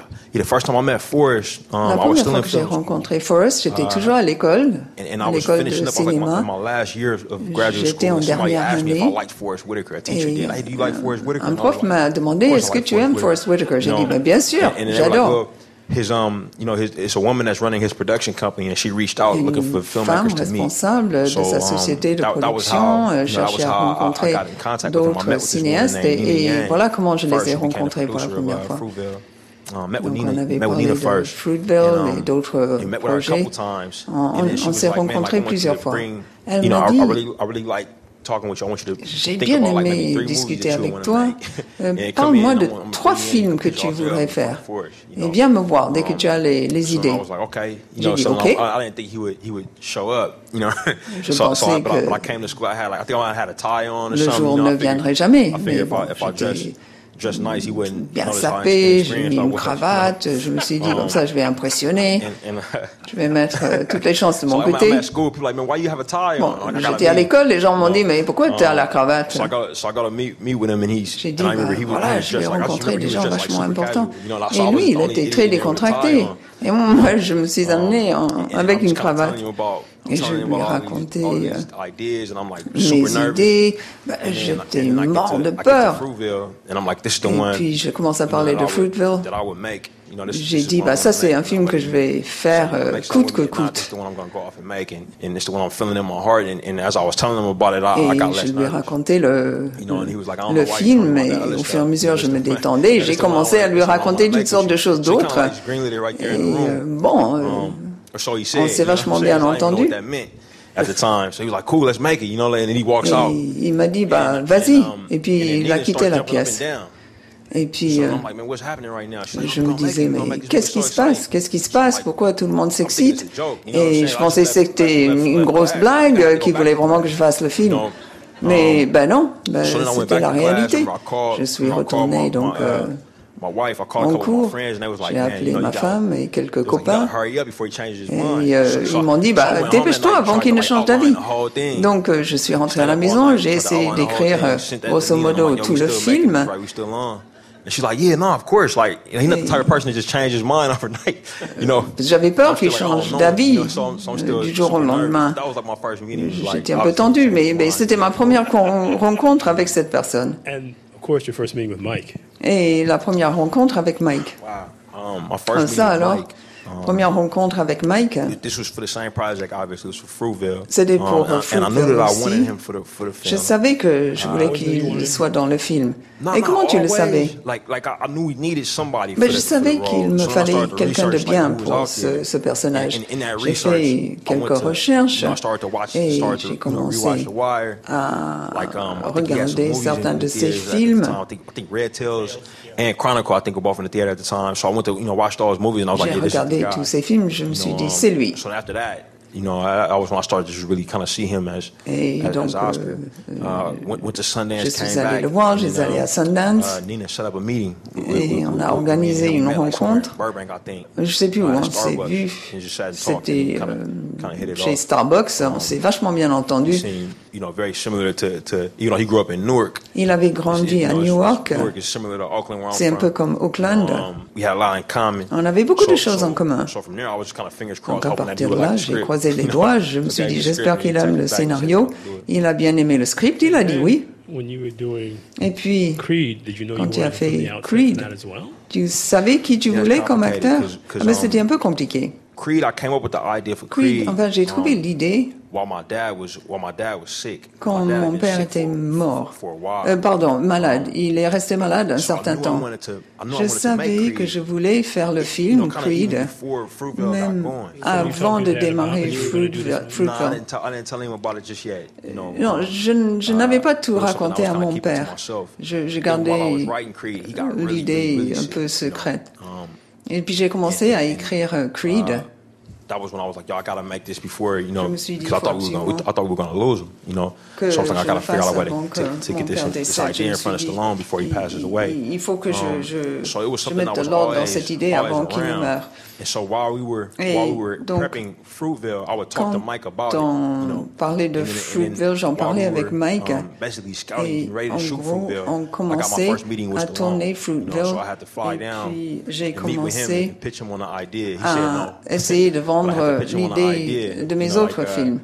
la première fois que j'ai rencontré Forrest, j'étais uh, toujours à l'école, à l'école de cinéma. J'étais en dernière année. Et un prof m'a demandé, est-ce que tu aimes Forrest Whitaker? J'ai dit, ben, bien sûr, j'adore his um you know his it's a woman that's running his production company and she reached out Une looking for filmmakers to meet. responsable de sa um, société de production euh, cherchait à rencontrer d'autres cinéastes et, et voilà comment je les ai rencontrés pour la première uh, fois. Uh, met Donc, on avait parlé de Fruitvale et um, d'autres projets. On, on s'est rencontrés plusieurs fois. Elle m'a dit, j'ai bien aimé discuter avec toi. Euh, parle-moi de trois films que tu voudrais faire. Et viens me voir dès que tu as les, les idées. J'ai dit OK. Je pensais que le jour ne viendrait jamais. Mais bon, bien sapé, j'ai mis une cravate, je me suis dit comme ça je vais impressionner, je vais mettre euh, toutes les chances de mon côté. Bon, j'étais à l'école, les gens m'ont dit mais pourquoi tu as la cravate? J'ai dit bah, voilà, je vais rencontrer des gens vachement importants. Et lui, il était très décontracté. Et moi, je me suis amené avec une cravate. Et je lui ai raconté euh, mes idées. Ben, J'étais mort de peur. Et puis je commence à parler de Fruitville. j'ai dit, bah, ça c'est un film que je vais faire euh, coûte que coûte. Et je lui ai raconté le, le film et au fur et à mesure je me détendais, j'ai commencé à lui raconter toutes sortes de choses d'autres. Et euh, bon, euh, on s'est vachement bien entendu. Il m'a dit, bah, vas-y. Um, et puis il a quitté la pièce. Et puis, euh, je me disais, mais qu'est-ce qui se passe? Qu'est-ce qui se passe? Pourquoi tout le monde s'excite? Et je pensais que c'était une grosse blague, euh, qu'il voulait vraiment que je fasse le film. Mais ben non, ben, c'était la réalité. Je suis retourné donc uh, euh, en cours. J'ai appelé ma femme et quelques copains. Et euh, ils m'ont dit, bah, dépêche-toi avant qu'il ne change d'avis. Donc je suis rentré à la maison, j'ai essayé d'écrire grosso modo tout le film. J'avais peur qu'il change d'avis du jour au lendemain. J'étais un peu tendu, mais, mais c'était ma première rencontre avec cette personne. Et la première rencontre avec Mike. Um, ça alors? Première rencontre avec Mike. C'était pour um, Fruitville aussi. Je savais que je voulais qu'il soit dans le film. Et comment tu le savais? Mais je savais qu'il me fallait quelqu'un de bien pour ce, ce personnage. J'ai fait quelques recherches et j'ai commencé à um, regarder certains de ses films. and Chronicle, Tous ces films, je me suis dit, c'est lui. You know, I, I was when I started to really kind of see him as, Et as, donc, as Oscar. Euh, uh, went, went to Sundance, je suis allé le voir, je suis allé à Sundance. Uh, Nina set up a meeting. Et on a organisé une rencontre. Je sais plus où on s'est vu. C'était euh, chez Starbucks. On s'est vachement bien entendu. Il avait grandi à Newark. C'est un peu comme Auckland. Um, on avait beaucoup de choses en commun. Donc à partir de là, j'ai croisé les doigts. Je me suis dit, j'espère qu'il aime le scénario. Il a bien aimé le script. Il a dit oui. Et puis, quand tu as fait Creed, tu savais qui tu voulais comme acteur Mais um, c'était un peu compliqué. Creed, enfin, j'ai trouvé l'idée quand mon père était mort, euh, pardon, malade, il est resté malade un certain temps. Je savais que je voulais faire le film Creed, même avant de démarrer Fruitville. Non, je, je n'avais pas tout raconté à mon père. Je, je gardais l'idée un peu secrète. Um, Et puis j'ai commencé à écrire Creed. That was when I was like, yo, I gotta make this before, you know, because I thought we were gonna, I thought we were gonna lose him, you know? So I was like, I gotta figure out a way to, to, to get this, this idea in front of Stallone before he passes away. Il faut que je, um, je, so it was something je mette de l'ordre dans And so while we were, Et while we were donc, prepping Fruitville, I would talk to Mike about on it. You know, parlait de Fruitville, j'en parlais avec Mike. Um, et en gros, on commençait à tourner Fruitville. Et puis j'ai commencé à essayer de vendre l'idée de mes autres uh, films.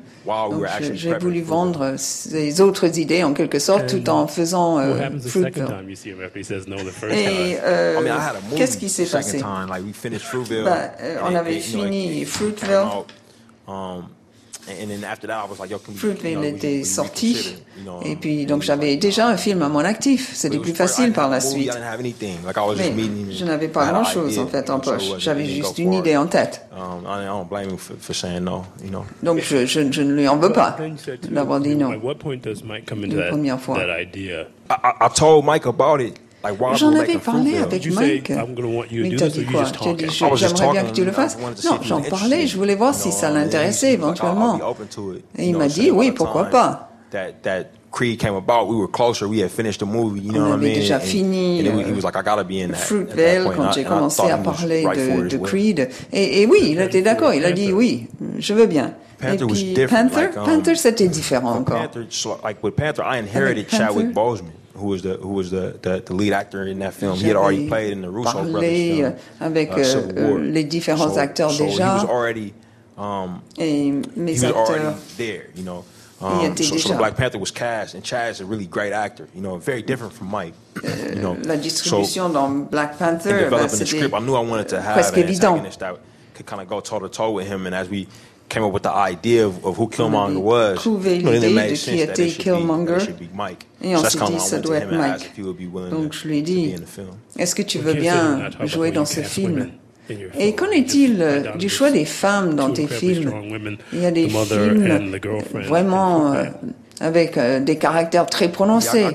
Donc, j'ai voulu vendre ces autres idées en quelque sorte tout en faisant euh, Fruitville. Et euh, qu'est-ce qui s'est passé? bah, euh, On avait fini Fruitville. Fruitville était sorti. Et puis, donc, j'avais déjà un film à mon actif. C'était plus facile par la suite. Mais je n'avais pas grand-chose, en fait, en poche. J'avais juste une idée en tête. Um, donc, je, je, je ne lui en veux pas d'avoir dit non. Une première fois. J'en avais parlé avec Mike. Mais t'as dit quoi? dit j'aimerais bien que tu le fasses. Non, j'en parlais, je voulais voir si ça l'intéressait éventuellement. Et il m'a dit oui, pourquoi pas? Creed came about, we were closer. We had finished the movie. You know On what I mean? déjà fini. And, and he was like, I gotta be in that. Fruitvale, quand j'ai commencé à parler de, de Creed. Et, et, oui, il était d'accord. Il a dit oui, je veux bien. Panther et puis, was different. Panther, like, um, Panther c'était différent encore. Panther, so, like with Panther, I inherited Chadwick Boseman. Who was the who was the, the, the lead actor in that film. He had already played in the Russo brothers film, avec uh, euh, les différents so, acteurs so déjà. He was already, um, Et mes he was acteurs already there, you know. Um, so, so Black Panther was cast, and Chad is a really great actor. You know, very different from Mike. Euh, you know, la distribution so, dans Black Panther, bah, the script, I knew I wanted to have an évident. antagonist that could kind of go toe to toe with him, and as we came up with the idea of, of who Killmonger was, you know, it made sense that it should, Killmonger. Et on s'est dit, ça doit être Mike. Donc je lui ai dit, est-ce que tu veux bien jouer dans ce film? et qu'en est-il du choix des femmes dans tes films? Il y a des films vraiment euh, avec euh, des caractères très prononcés.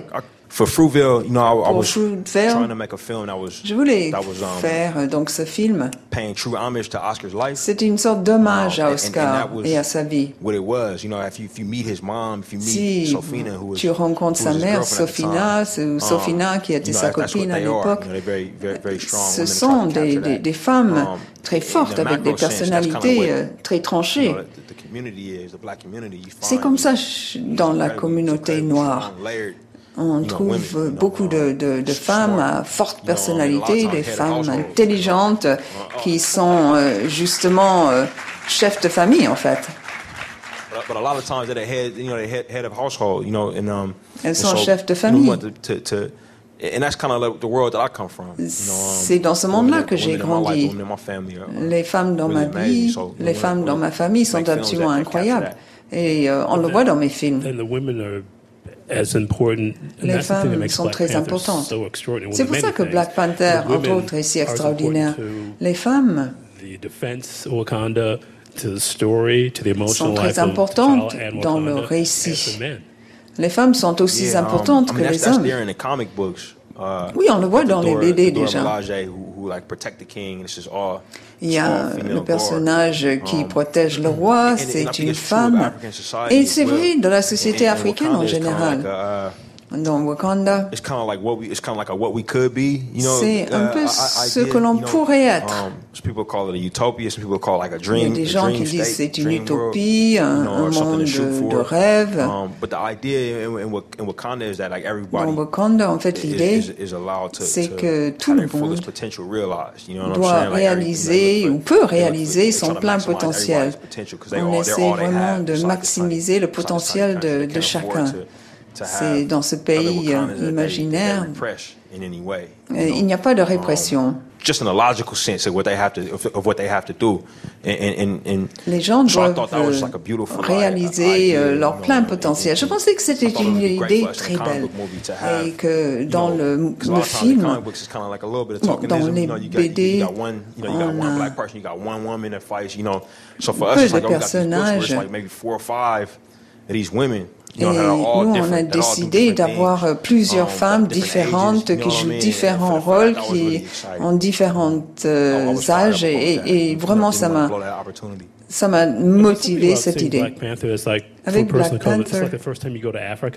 For Fruitvale, you know, I, I Pour was trying to make a film that was je voulais that was, um, faire euh, donc ce film. paying true homage to Oscar's life. C'était une sorte d'hommage Um, à and- and Oscar that was et à sa vie. What it was, you know, if you, if you meet his mom, if you meet Si Sophina, who was tu rencontres who sa mère, Sophina, um, Sophina qui était you know, sa copine à l'époque, You know, they're very, very, very strong ce sont des, des, des femmes Um, très fortes avec des personnalités euh, très you tranchées. C'est comme ça dans la communauté noire. On trouve beaucoup de, de, de femmes à forte personnalité, des femmes intelligentes qui sont euh, justement euh, chefs de famille en fait. But, but a lot of times they're the head, you know, the head, head of household, you know, and um. Elles and sont so, chefs de famille. we want to, to, to, and that's kind of like the world that I come from. You know, um, C'est dans ce monde-là women- que j'ai grandi. women in my family are- Les femmes dans ma vie, les femmes dans ma famille sont absolument incroyables. Et euh, on le voit dans mes films. Les femmes makes sont Black très Panther importantes. so extraordinary. One C'est pour ça que. Black Panther, The entre autres, est si extraordinaire. Les femmes the defense of Wakanda, to the story, to the emotional sont très importantes dans le récit. Les femmes sont aussi Yeah, um, importantes I mean, que that's, les that's hommes. Uh, Oui, on le voit dans les BD déjà. Il y a le personnage qui Um, protège le roi, c'est une femme. Et c'est vrai de la société africaine en général. Dans Wakanda, it's kind of like what we it's kind of like a what we could be you know? C'est un uh, peu ce idea, que l'on you know. pourrait être. um, some people call it a utopia some people call it like a il y a dream des gens dream qui disent c'est une dream world, utopie, un, you know, un or something monde de, rêve. um, but the idea in, in, Wak- in Wakanda is that like everybody Dans Wakanda, en fait, is, l'idée, c'est que tout le monde realized you know doit like réaliser ou peut réaliser son plein potentiel. On essaie vraiment de maximiser le potentiel de, chacun. C'est dans ce pays they- imaginaire, euh, il n'y a pas de Um, répression. and Les gens doivent euh, réaliser euh, leur plein potentiel. Je pensais que c'était une idée très belle. et que dans le, le film, Bon, dans les BD, on a peu de oh, personnages. Et nous, on a décidé d'avoir euh, plusieurs um, femmes différentes qui jouent différents rôles, qui ont différents euh, âges et, et vraiment ça m'a. Ça m'a motivé cette idée. Avec Black Panther.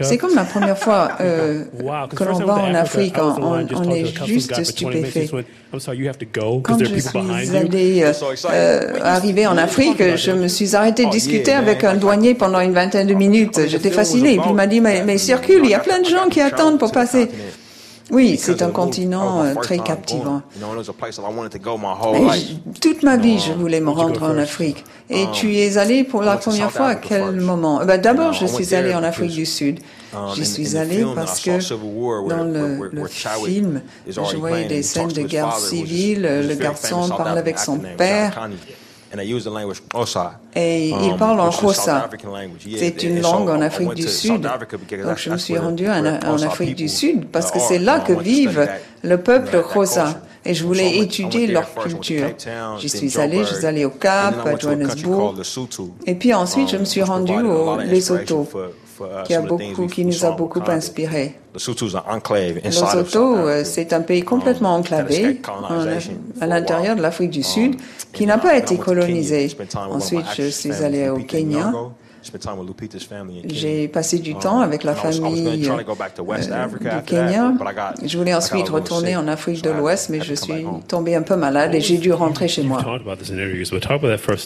C'est comme la première fois euh, que l'on va en Afrique, on, on est juste guy for 20 minutes. He stupéfait. just went, I'm sorry, you have to go Quand because je there are people behind suis you. allée, euh, euh, en Afrique, je me suis arrêtée Oh, discuter avec un douanier pendant une vingtaine de minutes. J'étais fascinée. Et puis il m'a dit, mais, mais circule, il y a plein de gens qui attendent pour passer. Oui, c'est un continent euh, très captivant. Et toute ma vie, je voulais me rendre en Afrique. Et tu es allé pour la première fois à quel moment? Eh ben, D'abord, je suis allé en Afrique du Sud. J'y suis allé parce que dans le, le film, je voyais des scènes de guerre civile. Le garçon parle avec son père et il parle en Xhosa. C'est une langue en Afrique du Sud. Donc je me suis rendu en, Afrique du Sud parce que c'est là que vivent le peuple Xhosa. Et je voulais étudier leur culture. J'y suis allé, je suis allé au Cap, à Johannesburg. Et puis ensuite, je me suis rendu au Lesotho, qui, a beaucoup, qui nous a beaucoup inspiré. Lesotho, euh, c'est un pays complètement enclavé en- à l'intérieur de l'Afrique du Sud, qui n'a pas été colonisé. Ensuite, je suis allé au Kenya. J'ai passé du temps avec la famille euh, du Kenya. Je voulais ensuite retourner en Afrique de l'Ouest, mais je suis tombé un peu malade et j'ai dû rentrer chez moi.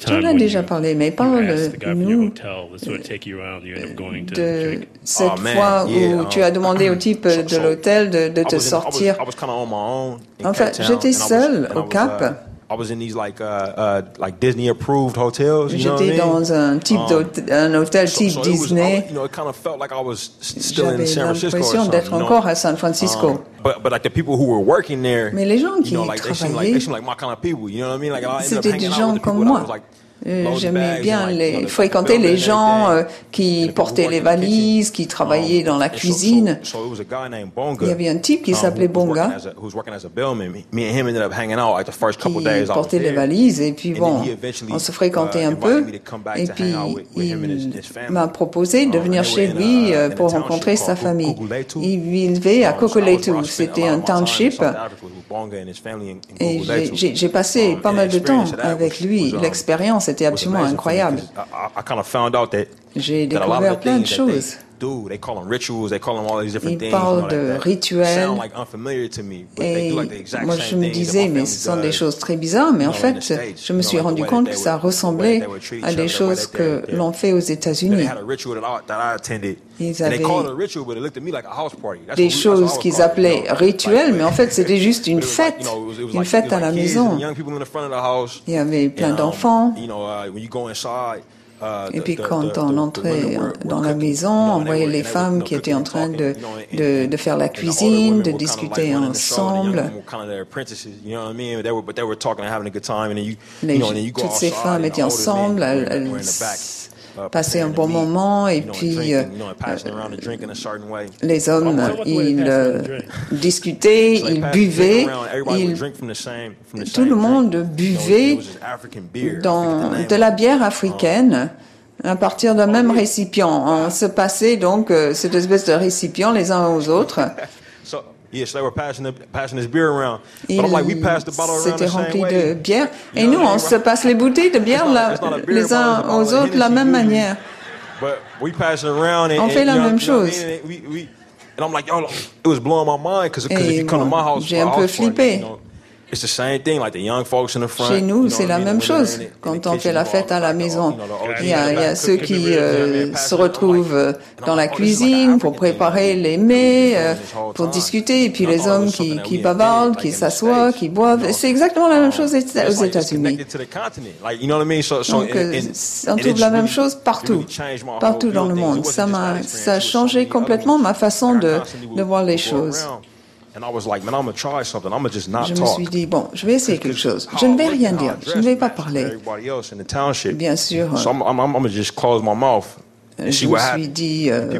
Time ai when déjà you, parlé, mais you asked parle the guy from your nous hotel to sort of take you around. You end up going to de cette Oh, fois où tu as demandé au type de l'hôtel de, de I te was in- I was- sortir. I was kinda on my own in En fait, Cape Town, j'étais and I was- seul and I au was, Cap. uh, J'étais dans un type um, d'hôtel, hôtel type Disney. J'avais l'impression d'être encore à San Francisco. Um, Mais les gens qui travaillaient, c'était des gens comme moi. Euh, j'aimais bien les, fréquenter les gens euh, qui portaient les valises, qui travaillaient dans la cuisine. Il y avait un type qui s'appelait Bonga. Qui portait les valises et puis bon, on se fréquentait un peu. Et puis il m'a proposé de venir chez lui euh, pour rencontrer sa famille. Il vivait à Kokoletu. C'était un township. Et j'ai passé pas mal de temps avec lui. L'expérience c'était absolument incroyable. J'ai découvert plein de choses. Ils parlent de rituels. Et moi, je me disais, mais ce sont des choses très bizarres, mais en fait, je me suis rendu compte que ça ressemblait à des choses que l'on fait aux États-Unis. Ils avaient des choses qu'ils appelaient rituels, mais en fait, c'était juste une fête, une fête à la maison. Il y avait plein d'enfants. Uh, Et puis quand on entrait dans la maison, on voyait les femmes qui étaient en train de, de, de faire la cuisine, de discuter ensemble. Les, toutes ces femmes étaient ensemble, elles, passer un bon moment et puis euh, les hommes, ils euh, discutaient, ils buvaient, tout le monde buvait dans de la bière africaine à partir d'un même récipient. On se passait donc euh, cette espèce de récipient les uns aux autres. C'était rempli de bière. Et nous, on se passe les bouteilles de bière les uns aux autres de la même manière. On fait la même chose. Et j'ai un peu flippé. Chez nous, c'est la même chose. Quand on fait la fête à la maison, il y a, ceux qui euh, se retrouvent euh, dans la cuisine pour préparer les mets, euh, pour discuter, et puis les hommes qui, qui bavardent, qui s'assoient, qui boivent. C'est exactement la même chose aux États-Unis. Donc, on trouve la même chose partout, partout dans le monde. Ça m'a, ça a changé complètement ma façon de, de voir les choses. Je me suis dit, bon, je vais essayer quelque chose. Je ne vais rien dire. Je ne vais pas parler. Bien sûr. Je me suis dit, euh,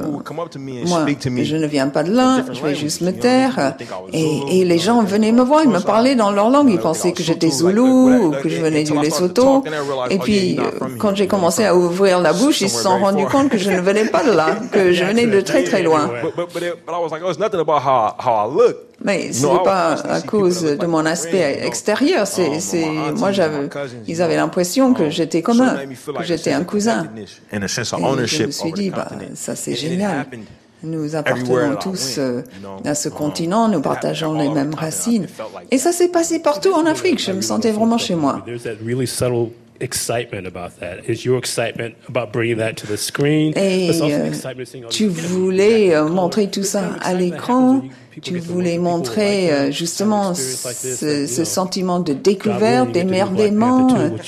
moi, je ne viens pas de là, je vais juste me taire. Et, et, les gens venaient me voir, ils me parlaient dans leur langue, ils pensaient que j'étais zoulou ou que je venais du Lesotho. Et puis, euh, quand j'ai commencé à ouvrir la bouche, ils se sont rendus compte que je ne venais pas de là, que je venais de très très loin. Mais ce n'est pas à cause de mon aspect extérieur. C'est, c'est, moi, j'avais, ils avaient l'impression que j'étais comme eux, que j'étais un cousin. Et je me suis dit, bah, ça c'est génial. Nous appartenons tous euh, à ce continent, nous partageons les mêmes racines. Et ça s'est passé partout en Afrique. Je me sentais vraiment chez moi excitement about that? Is your excitement about bringing that to the screen? Et euh, tu voulais euh, montrer tout ça à l'écran. Tu voulais montrer euh, justement ce, ce sentiment de découverte, d'émerveillement.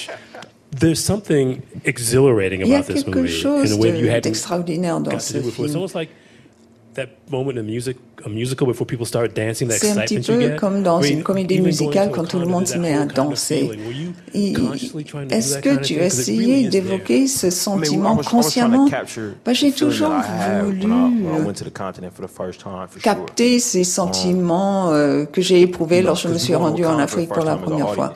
There's something exhilarating about this movie in a way you had d'extraordinaire dans ce film. C'est un petit peu comme dans une comédie musicale quand tout le monde se met à danser. Est-ce que tu as essayé d'évoquer ce sentiment consciemment? bah, J'ai toujours voulu capter ces sentiments euh, que j'ai éprouvés lorsque je me suis rendu en Afrique pour la première fois.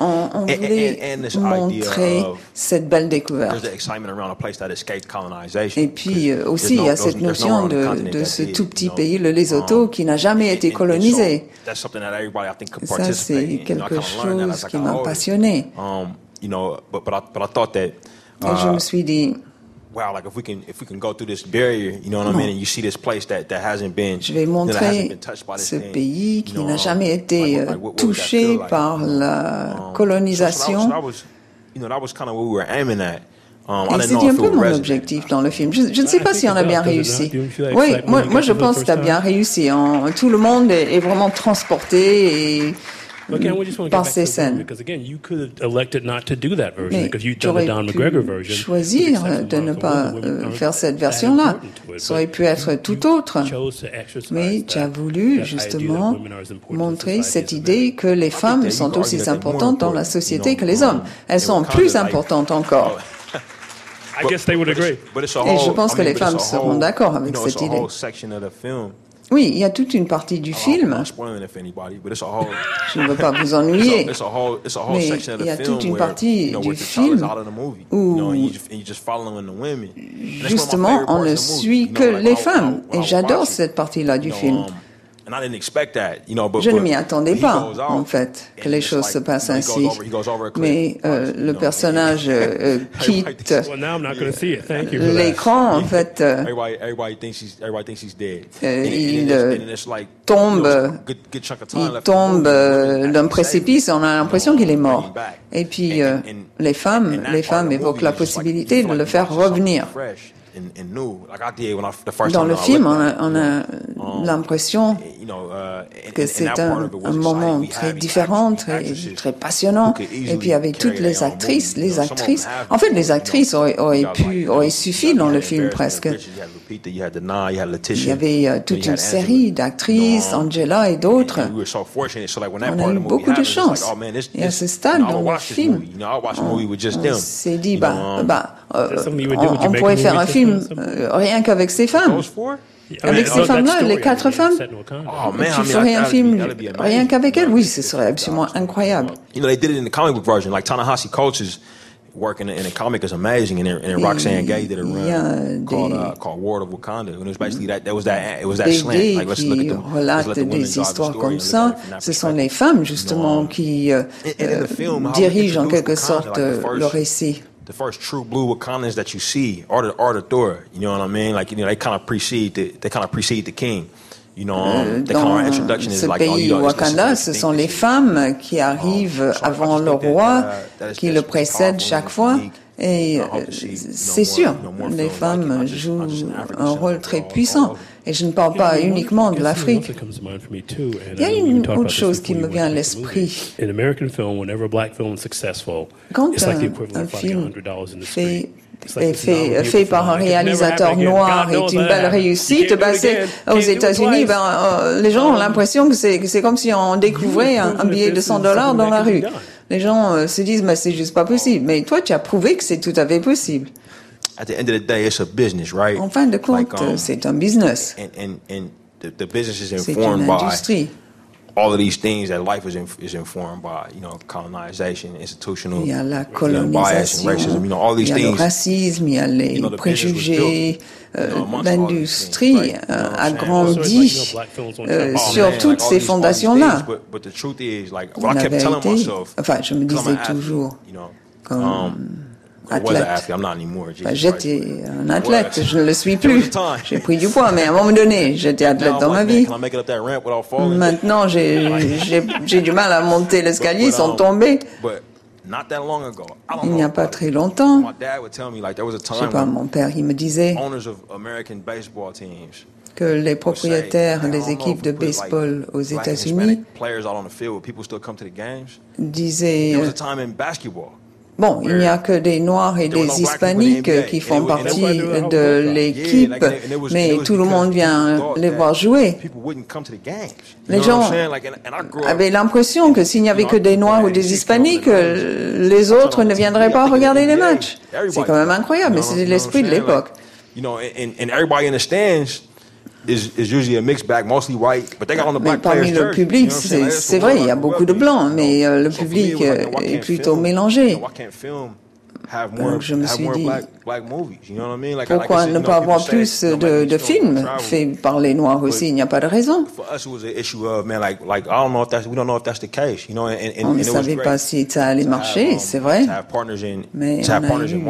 On, voulait montrer cette belle découverte. Et puis euh, aussi, il y a cette notion de, de ce tout petit pays, le Lesotho, qui n'a jamais été colonisé. Ça, c'est quelque chose qui m'a passionné. Et je me suis dit, je vais montrer ce pays qui n'a jamais été euh, touché par la um, colonisation. Et c'était un peu mon objectif dans le film. Je, ne sais pas si on a bien réussi. Oui, moi, moi je pense que tu as bien réussi. tout le monde est, vraiment transporté et par ces scènes. Mais tu aurais pu choisir de ne pas euh, faire cette version-là. Ça aurait pu être tout autre. Mais tu as voulu justement montrer cette idée que les femmes sont aussi importantes dans la société que les hommes. Elles sont plus importantes encore. Et je pense que les femmes seront d'accord avec cette idée. Oui, il y a toute une partie du film. Je ne veux pas vous ennuyer, mais il y a toute une partie du film où justement on ne suit que les femmes. Et j'adore cette partie-là du film. Je ne m'y attendais pas, en fait, que les choses se passent ainsi. Mais euh, le personnage euh, quitte l'écran, en fait. Euh, il tombe, il tombe d'un précipice. On a l'impression qu'il est mort. Et puis les femmes, les femmes évoquent la possibilité de le faire revenir. Dans le film, on a, um, l'impression uh, que c'est un, moment très différent, très, très passionnant. Et puis avec toutes les actrices, les actrices, en fait, les actrices auraient, pu, auraient suffi dans le film presque. Il y avait euh, toute une série d'actrices, Angela et d'autres. On a eu beaucoup de chance. Oh, et à ce stade dans le film, on, s'est dit, bah, bah euh, on, pourrait faire un film euh, rien qu'avec ces femmes. Avec ces femmes-là, les quatre femmes, oh, tu ferais un film rien qu'avec elles? Oui, ce serait absolument incroyable. You know, they did it in the comic book version, like Ta-Nehisi Coates work in a, in a comic is amazing, and, and Roxanne Gay did a run called, uh, called War of Wakanda. And it was basically that, that was that, it was that slant. Like, let's look at the, let's let the women des histoires comme ça. Ce sont les femmes, justement, qui euh, dirigent en quelque sorte le récit. The first true blue Wakandans that you see are the, are the Thor. You know what I mean? Like you know, they kind of precede the, they kind of precede the king. You know, um, the kind of introduction is like, pays oh, you Wakanda, ce sont les femmes qui um, arrivent avant le roi, qui le précèdent chaque fois. Et uh, c'est sûr, les femmes jouent un rôle très puissant. Et je ne parle pas uniquement de l'Afrique. Il y a une autre chose qui me vient à l'esprit. Quand un, film fait est fait, fait, par un réalisateur noir est une belle réussite, ben aux États-Unis, ben, euh, les gens ont l'impression que c'est comme si on découvrait un, billet de 100 dollars dans la rue. Les gens euh, se disent, mais c'est juste pas possible. Mais toi, tu as prouvé que c'est tout à fait possible at the end of the day, it's a business, right? En fin de compte, like, um, c'est un business. And, and, and the, the business is informed by all of these things that life is, in, is informed by, you know, colonization, institutional il y a la colonisation, you know, bias and racism, you know, all these il y a things. le racisme, il y a les you know, préjugés. Euh, L'industrie a grandi euh, oh, sur toutes ces fondations-là. La vérité, enfin, je me disais toujours, comme um, athlète. j'étais un athlète, je ne le suis plus. J'ai pris du poids, mais à un moment donné, j'étais athlète dans ma vie. Maintenant, j'ai du mal à monter l'escalier sans um, tomber. Il n'y a pas très longtemps, je sais pas, mon père, il me disait que les propriétaires des équipes de baseball aux États-Unis disaient Bon, il n'y a que des Noirs et des Hispaniques qui font partie de l'équipe, mais tout le monde vient les voir jouer. Les gens avaient l'impression que s'il n'y avait que des Noirs ou des Hispaniques, les autres ne viendraient pas regarder les matchs. C'est quand même incroyable, mais c'est l'esprit de l'époque mais parmi le public, c'est vrai, il y a beaucoup de blancs, mais euh, le public est plutôt mélangé. Donc je me suis dit, pourquoi ne pas avoir plus de, de films faits par les Noirs aussi Il n'y a pas de raison. On ne savait pas si ça allait marcher, c'est vrai. Mais on a eu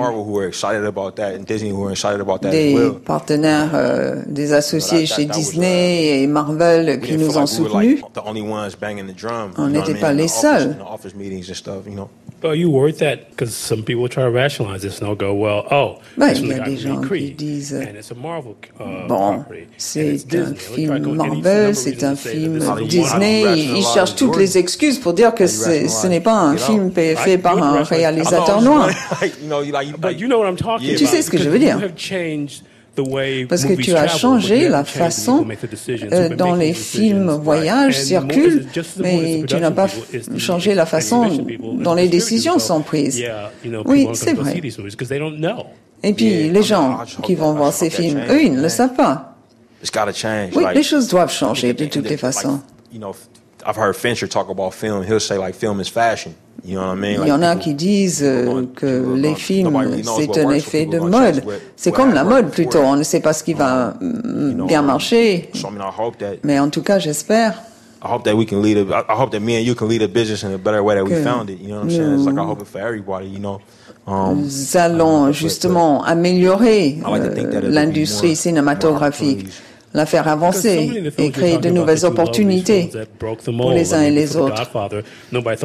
des partenaires, euh, des associés chez Disney et Marvel qui nous ont soutenus. On n'était pas les seuls. Are you worried that because some people try to rationalize this and they'll go, well, oh, ben, il y a des gens qui disent uh, bon, c'est un film Marvel, c'est un film Disney. Ils cherchent toutes les excuses pour dire que ce n'est pas un film fait par un réalisateur noir. Tu sais ce que je veux dire. Parce que tu as changé la façon euh, dont les films voyagent, circulent, mais tu n'as pas changé la façon dont les décisions sont prises. Oui, c'est vrai. Et puis, les gens qui vont voir ces films, eux, ils ne le savent pas. Oui, les choses doivent changer de toutes les façons. I've heard Fincher talk about film. He'll say like film is fashion. You know what I mean? Il y en a qui disent euh, que les films, c'est un effet de mode. C'est comme la mode plutôt. On ne sait pas ce qui va mm, bien marcher. Mais en tout cas, j'espère. I hope that we can lead a, I hope that me and you can lead a business in a better way that we found it. You know what I'm saying? It's like I hope it for everybody, you know? Um, nous allons justement améliorer euh, l'industrie cinématographique la faire avancer et créer de nouvelles opportunités pour les uns et les autres.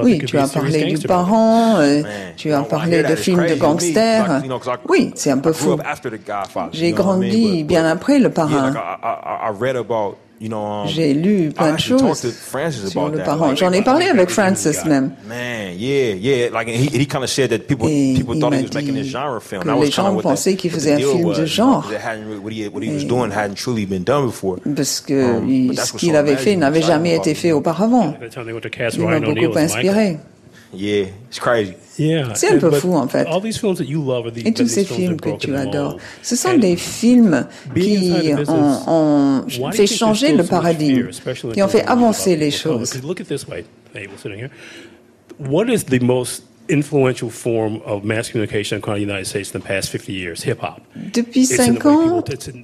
Oui, tu as parlé du parent, euh, tu as parlé de films de gangsters. Oui, c'est un peu fou. J'ai grandi bien après le parrain. Um, J'ai lu plein de choses sur le parent. J'en ai parlé avec Francis même. Et il m'a dit que les gens pensaient qu'il faisait un film de genre. Parce que um, ce qu'il avait fait n'avait jamais été fait auparavant. Il m'a beaucoup inspiré. C'est un peu fou en fait. Et tous ces films que tu adores, ce sont des films qui ont, ont fait changer le paradigme, qui ont fait avancer les choses. Influential form of mass communication across the United States in the past 50 years, hip hop. Depuis cinq ans,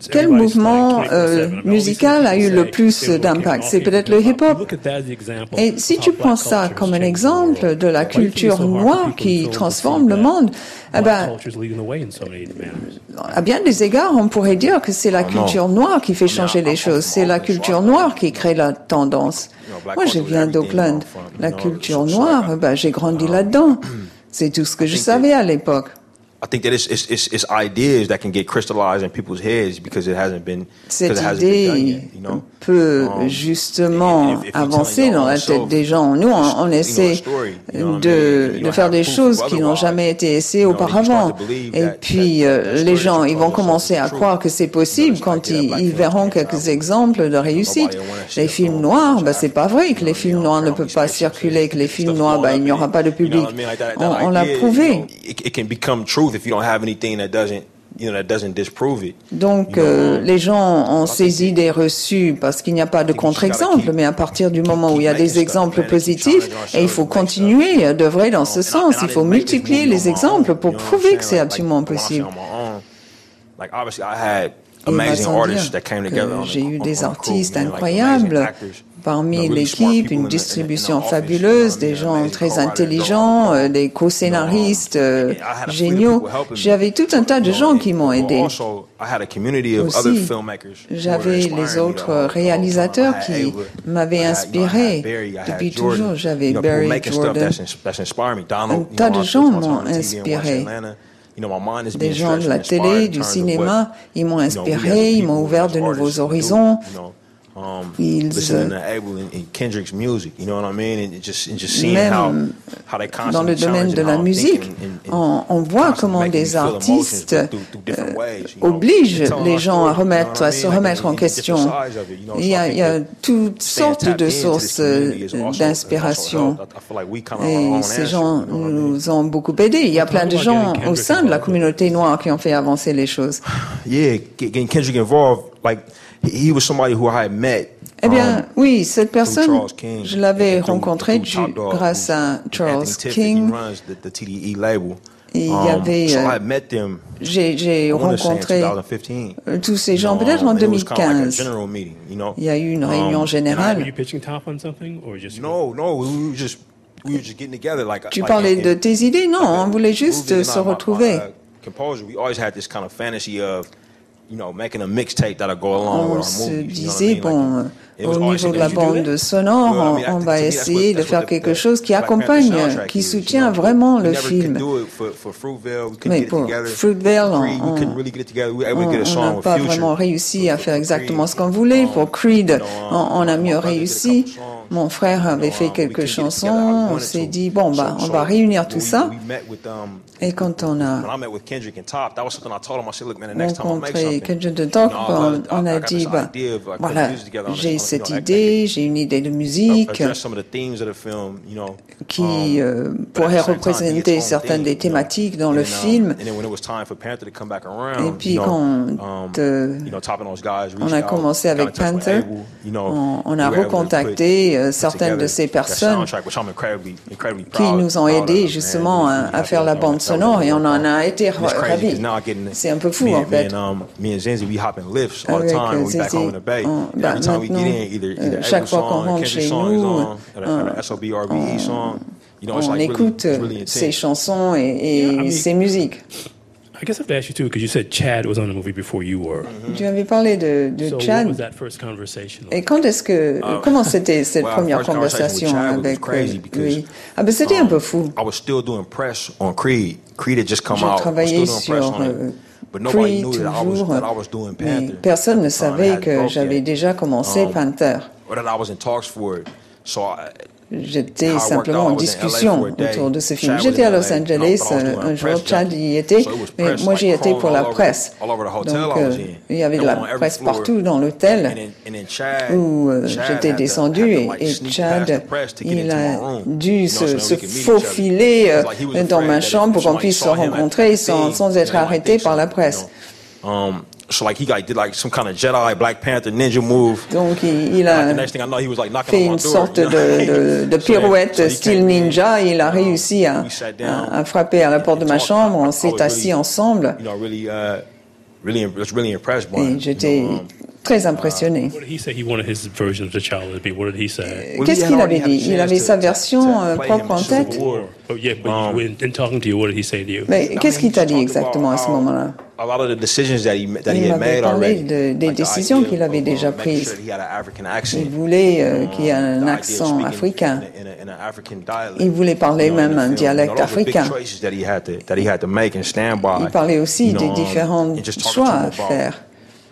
quel mouvement euh, musical a eu le plus d'impact? C'est peut-être le hip-hop. Et si tu prends ça comme un exemple de la culture noire qui transforme le monde, eh ben, à bien des égards, on pourrait dire que c'est la culture noire qui fait changer les choses. C'est la culture noire qui crée la tendance. Moi, je viens d'Oakland. La culture noire, ben, j'ai grandi là-dedans. C'est tout ce que je savais à l'époque. I think that it's, it's, it's, it's ideas that can get crystallized in people's heads because it hasn't been, Cette idée you know? peut um, justement if, if avancer dans la tête des gens. Nous, on, on essaie de, de faire des choses qui n'ont jamais été essayées auparavant. Et puis, euh, les gens, ils vont commencer à croire que c'est possible quand ils, ils, verront quelques exemples de réussite. Les films noirs, bah, c'est pas vrai que les films noirs ne peuvent pas circuler, que les films noirs, bah, il n'y aura pas de public. On, on l'a prouvé. Donc, euh, les gens ont ces idées reçues parce qu'il n'y a pas de contre-exemple, mais à partir du moment où il y a des exemples positifs, et il faut continuer à d'œuvrer dans ce sens, il faut multiplier les exemples pour prouver que c'est absolument possible. J'ai eu des artistes incroyables parmi l'équipe, une distribution fabuleuse, des gens très intelligents, euh, des co-scénaristes géniaux. J'avais tout un tas de gens qui m'ont aidé. Aussi, j'avais les autres réalisateurs qui m'avaient inspiré. Depuis toujours, j'avais Barry Jordan. Un tas de gens m'ont inspiré. Des gens de la télé, du cinéma, ils m'ont inspiré, ils m'ont ouvert de nouveaux horizons. Ils, même dans le domaine de la musique, on, on voit comment des artistes euh, obligent les gens à remettre, à se remettre en question. Il y a, il y a toutes sortes de sources d'inspiration. Et ces gens nous ont beaucoup aidés. Il y a plein de gens au sein de la communauté noire qui ont fait avancer les choses. Yeah, getting Kendrick involved, like he was somebody who I had met eh bien, um, oui, cette personne, je l'avais rencontrée grâce à Charles King. Et il y um, avait, euh, j'ai rencontré tous ces gens peut-être en 2015. Il y a eu une um, réunion générale. Tu parlais de tes idées? Non, on voulait juste se retrouver. On se disait, bon, au niveau de la bande sonore, on, va essayer de faire quelque chose qui accompagne, qui soutient vraiment le film. Mais pour Fruitvale, on n'a pas vraiment réussi à faire exactement ce qu'on voulait. Pour Creed, on a mieux réussi. Mon frère avait fait quelques chansons. On s'est dit, bon, bah, on va réunir tout ça. Et quand on a rencontré Kendrick et Top, on, a dit, bah, voilà, j'ai cette idée, j'ai une idée de musique qui um, euh, pourrait représenter certaines des thématiques dans le um, film. Et puis quand um, euh, on a commencé avec Panther, on, a recontacté euh, certaines de ces personnes qui nous ont aidés justement à, faire la bande sonore et on en a été ravis. C'est un peu fou en fait. chaque fois qu'on rentre chez nous, on écoute ces chansons et, et ces musiques. I guess I have to ask you too, because you said Chad was on the movie before you were. Tu avais parlé de, de so Chad. What was that first conversation like? Et quand est-ce que, uh, comment c'était cette well, première conversation avec lui Ah ben c'était um, un peu fou. I was still doing press on Creed. Creed had just come out. Je travaillais sur euh, Creed toujours, mais personne ne savait que j'avais déjà commencé um, Panther. Or that I was in talks for it. So I, J'étais simplement en discussion autour de ce film. J'étais à Los Angeles un jour, Chad y était, mais moi j'y étais pour la presse. Donc euh, il y avait de la presse partout dans l'hôtel où euh, j'étais descendu et, Chad, il a dû se, se faufiler euh, dans ma chambre pour qu'on puisse se rencontrer sans, sans être arrêté par la presse. Um, So like he like did like some kind of Jedi Black Panther ninja move. Donc il, a fait une sorte de, de, de pirouette style ninja. Il a réussi à, à, à, frapper à la porte de ma chambre. On s'est assis ensemble. You know, really, uh. Et j'étais um, très impressionné. Qu'est-ce qu'il avait dit? Il avait sa version euh, propre en tête? Mais qu'est-ce qu'il t'a dit exactement à ce moment-là? il m'avait parlé de, des décisions qu'il avait déjà prises. Il voulait euh, qu'il y ait un accent africain. Il voulait parler même un dialecte africain. Il parlait aussi des différents choix à faire.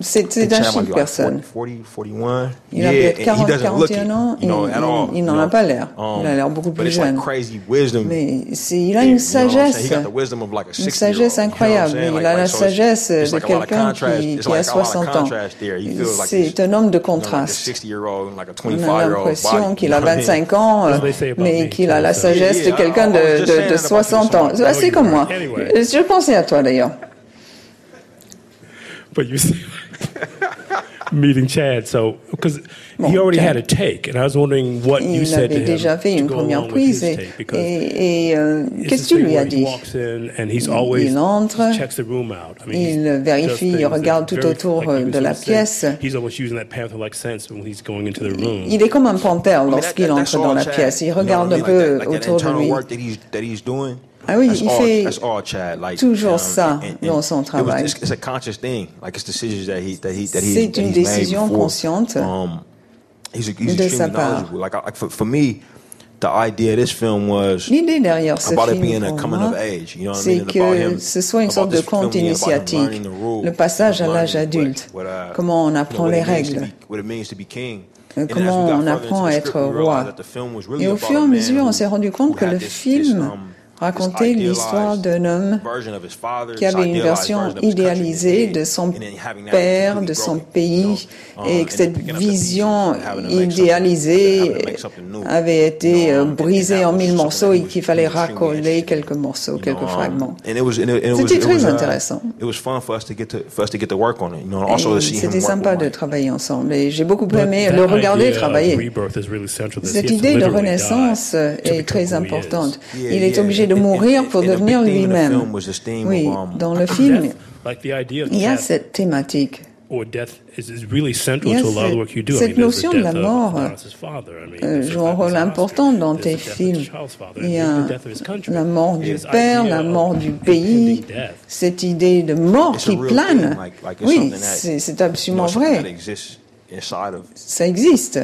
C'est un chic personne. Il a peut-être 40, 41 ans et il, n'en a pas l'air. Il a l'air beaucoup plus jeune. Mais il a une sagesse, une sagesse incroyable. Il a la sagesse de quelqu'un qui, qui a 60 ans. C'est un homme de contraste. On a l'impression qu'il a 25 ans, mais qu'il a la sagesse de quelqu'un de, de 60 ans. C'est comme moi. Je pensais à toi d'ailleurs. meeting Chad. So, because bon, he already Chad. had a take, and I was wondering what il you said to him déjà fait une première prise. Et, et, et euh, qu'est-ce que tu lui as dit? Il entre, il vérifie, il regarde tout autour de la pièce. Il est comme un panthère lorsqu'il entre dans la pièce. Il regarde un peu autour de lui. Ah oui, il fait toujours ça dans son travail. C'est une décision consciente um, de sa part. L'idée derrière ce film, pour moi, c'est que ce soit une sorte de conte initiatique, le passage à l'âge adulte, uh, comment on apprend les règles, comment on apprend à être roi. Et au fur et à mesure, on s'est rendu compte que le film um, raconter l'histoire d'un homme qui avait une version idéalisée de son père, de son pays, et que cette vision idéalisée avait été euh, brisée en mille morceaux et qu'il fallait racoler quelques morceaux, quelques fragments. C'était très intéressant. C'était sympa de travailler ensemble et j'ai beaucoup aimé le regarder travailler. Cette idée de renaissance est très importante. Il est obligé de mourir pour devenir lui-même. Oui, um, dans le film, il y a cette thématique. cette notion de la mort euh, joue un rôle important dans tes films. Il y a la mort du père, la mort du pays, cette idée de mort qui plane. Oui, c'est absolument vrai. Ça existe.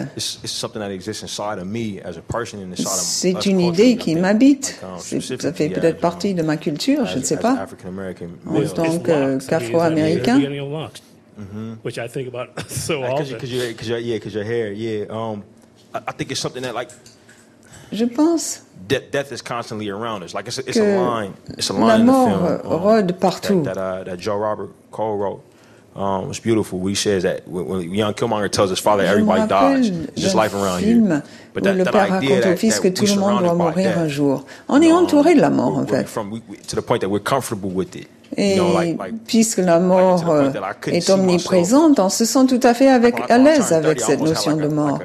C'est une idée qui m'habite. Ça fait peut-être partie de ma culture, je ne sais pas. En tant qu'afro-américain. Mm-hmm. Which I think about so often. Because you, cause you, yeah, because your hair, yeah. Um, I, I think it's something that like. Je pense. Death, death is constantly around us. Like it's a, it's a line. It's a line in the film. Um, rôde partout. That, that, uh, that Joe Robert Cole wrote. Um, it's beautiful. We says that when, young Killmonger tells his father everybody dies, it's just life around here. But that, le père raconte au fils que tout le monde doit mourir un jour. On est um, entouré de la mort, en fait. From, we, to the point that we're comfortable with it. Et puisque la mort euh, est omniprésente, on se sent tout à fait avec, à l'aise avec cette notion de mort.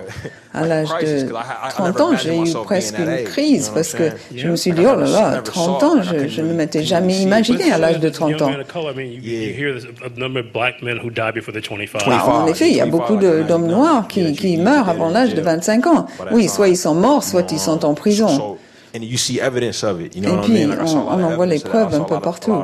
À l'âge de 30 ans, j'ai eu presque une crise parce que je me suis dit, oh là là, 30 ans, je, ne m'étais jamais imaginé à l'âge de 30 ans. en effet, il y a beaucoup d'hommes noirs qui, qui meurent avant l'âge de 25 ans. Oui, soit ils sont morts, soit ils sont en prison. Et puis, on, en voit les preuves un peu partout.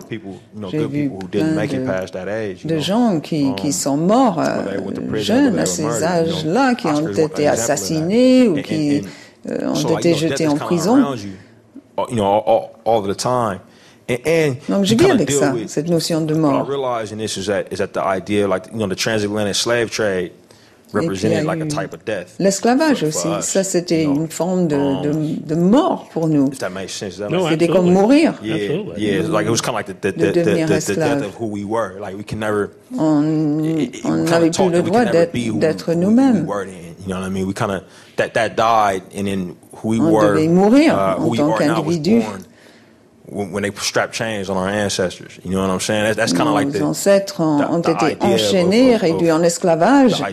J'ai vu plein de, de gens qui, qui sont morts euh, jeunes à ces âges-là, qui ont été assassinés ou qui euh, ont été jetés en prison. Donc je vis avec ça, cette notion de mort. L'esclavage aussi, ça c'était une forme de, de, de, mort pour nous. C'était comme mourir. de devenir esclave. On n'avait plus le droit d'être nous-mêmes. On devait mourir uh, en tant qu'individu when they strap chains on our ancestors. You know what I'm saying? That's, that's kind of like the, ancêtres ont, ont été enchaînés, réduits en esclavage.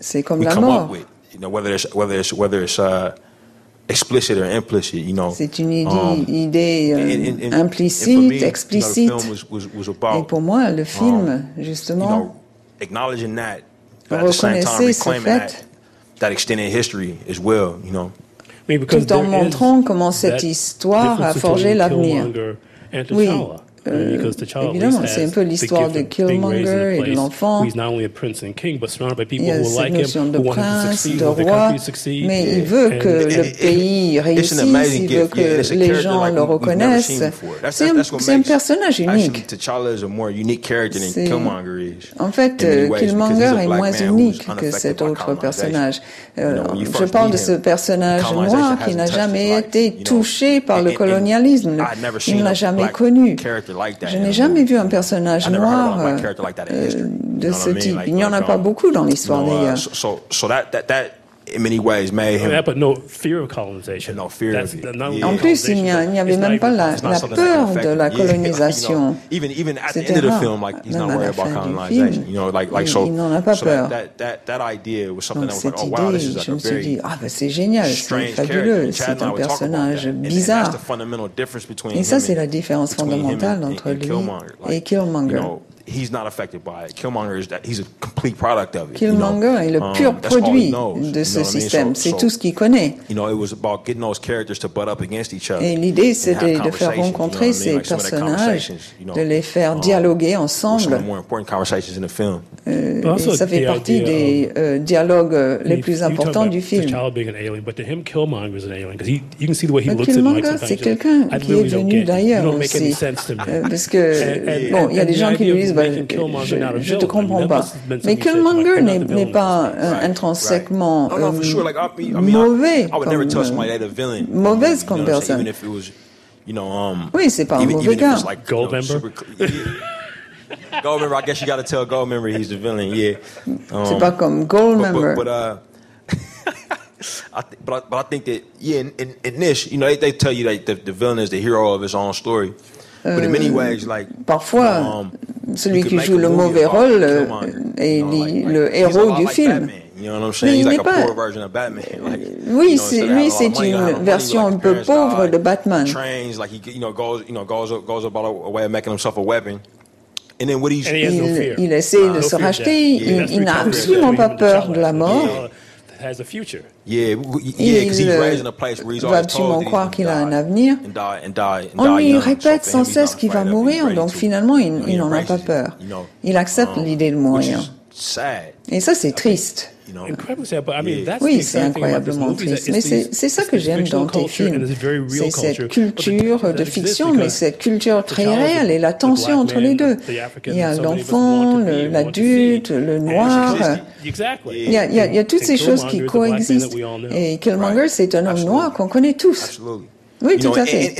C'est comme la mort. With, you know, whether it's whether it's whether it's uh, explicit or implicit, you know. C'est une idée, um, idée euh, and, and, implicite, and me, explicite. You know, was, was, was about, Et pour moi, le film, um, justement, you know, acknowledging that, but at the same time reclaiming that, that extended history as well, you know tout en montrant comment cette histoire a forgé l'avenir. Oui, euh, évidemment, c'est un peu l'histoire de Killmonger et de l'enfant. Il y a cette notion de prince, de roi, mais il veut que le pays réussisse, il veut que les gens le reconnaissent. C'est un, un, personnage unique. En fait, Killmonger est moins unique que cet autre personnage. Euh, je parle de ce personnage noir qui n'a jamais été touché par le colonialisme. Il ne l'a jamais connu. Je n'ai jamais vu un personnage noir euh, de ce type. Il n'y en a pas beaucoup dans l'histoire uh, d'ailleurs in many ways made him. but no fear of colonization. No fear of it. En plus, il n'y avait même pas la, la peur de la colonisation. Even even at the end of the film, like he's not worried about colonization. You know, like like so. Il n'en a pas peur. That that that idea was something that was like, oh wow, this is like a very ah ben c'est génial, c'est fabuleux, c'est un personnage bizarre. Et ça, c'est la différence fondamentale entre lui et Killmonger. he's not affected by it. Killmonger is that he's a complete product of it. Killmonger est le um, pur produit de ce système. C'est tout ce qu'il connaît. You know, it was about getting those characters to butt up against each other. Et l'idée, c'était de faire rencontrer ces personnages, de les faire um, dialoguer ensemble. Euh, et ça fait partie des uh, euh, dialogues euh, les plus importants du film. Killmonger, c'est quelqu'un qui est venu d'ailleurs aussi, parce que bon, il y a des gens qui lui disent je ne te comprends pas. Mais Killmonger n'est pas intrinsèquement mauvais comme, mauvaise comme personne. Oui, c'est pas un mauvais gars. Goldmember. Goldmember, I guess you got to tell Goldmember he's the villain. Yeah. Um, c'est pas comme Goldmember. But, but, uh, I th- but, I, but I think that yeah, in, in, in this, you know, they, they tell you that the, the villain is the hero of his own story. Euh, parfois, um, celui qui joue le mauvais rôle euh, est le héros du film. Mais il n'est pas. Oui, lui, c'est une version un peu pauvre de Batman. il, essaie de se racheter, il, n'a absolument pas peur de la mort. Il va absolument croire qu'il a un avenir? On lui répète sans cesse qu'il va mourir, donc finalement, il n'en a pas peur. Il accepte um, l'idée de mourir. Et ça, c'est triste. Oui, c'est incroyablement triste. Mais c'est ça que j'aime dans tes films. C'est cette culture de fiction, mais cette culture très réelle et la tension entre les deux. Il y a l'enfant, l'adulte, le noir. Il y, a, il y a toutes ces choses qui coexistent. Et Killmonger, c'est un homme noir qu'on connaît tous. Oui, tout à fait.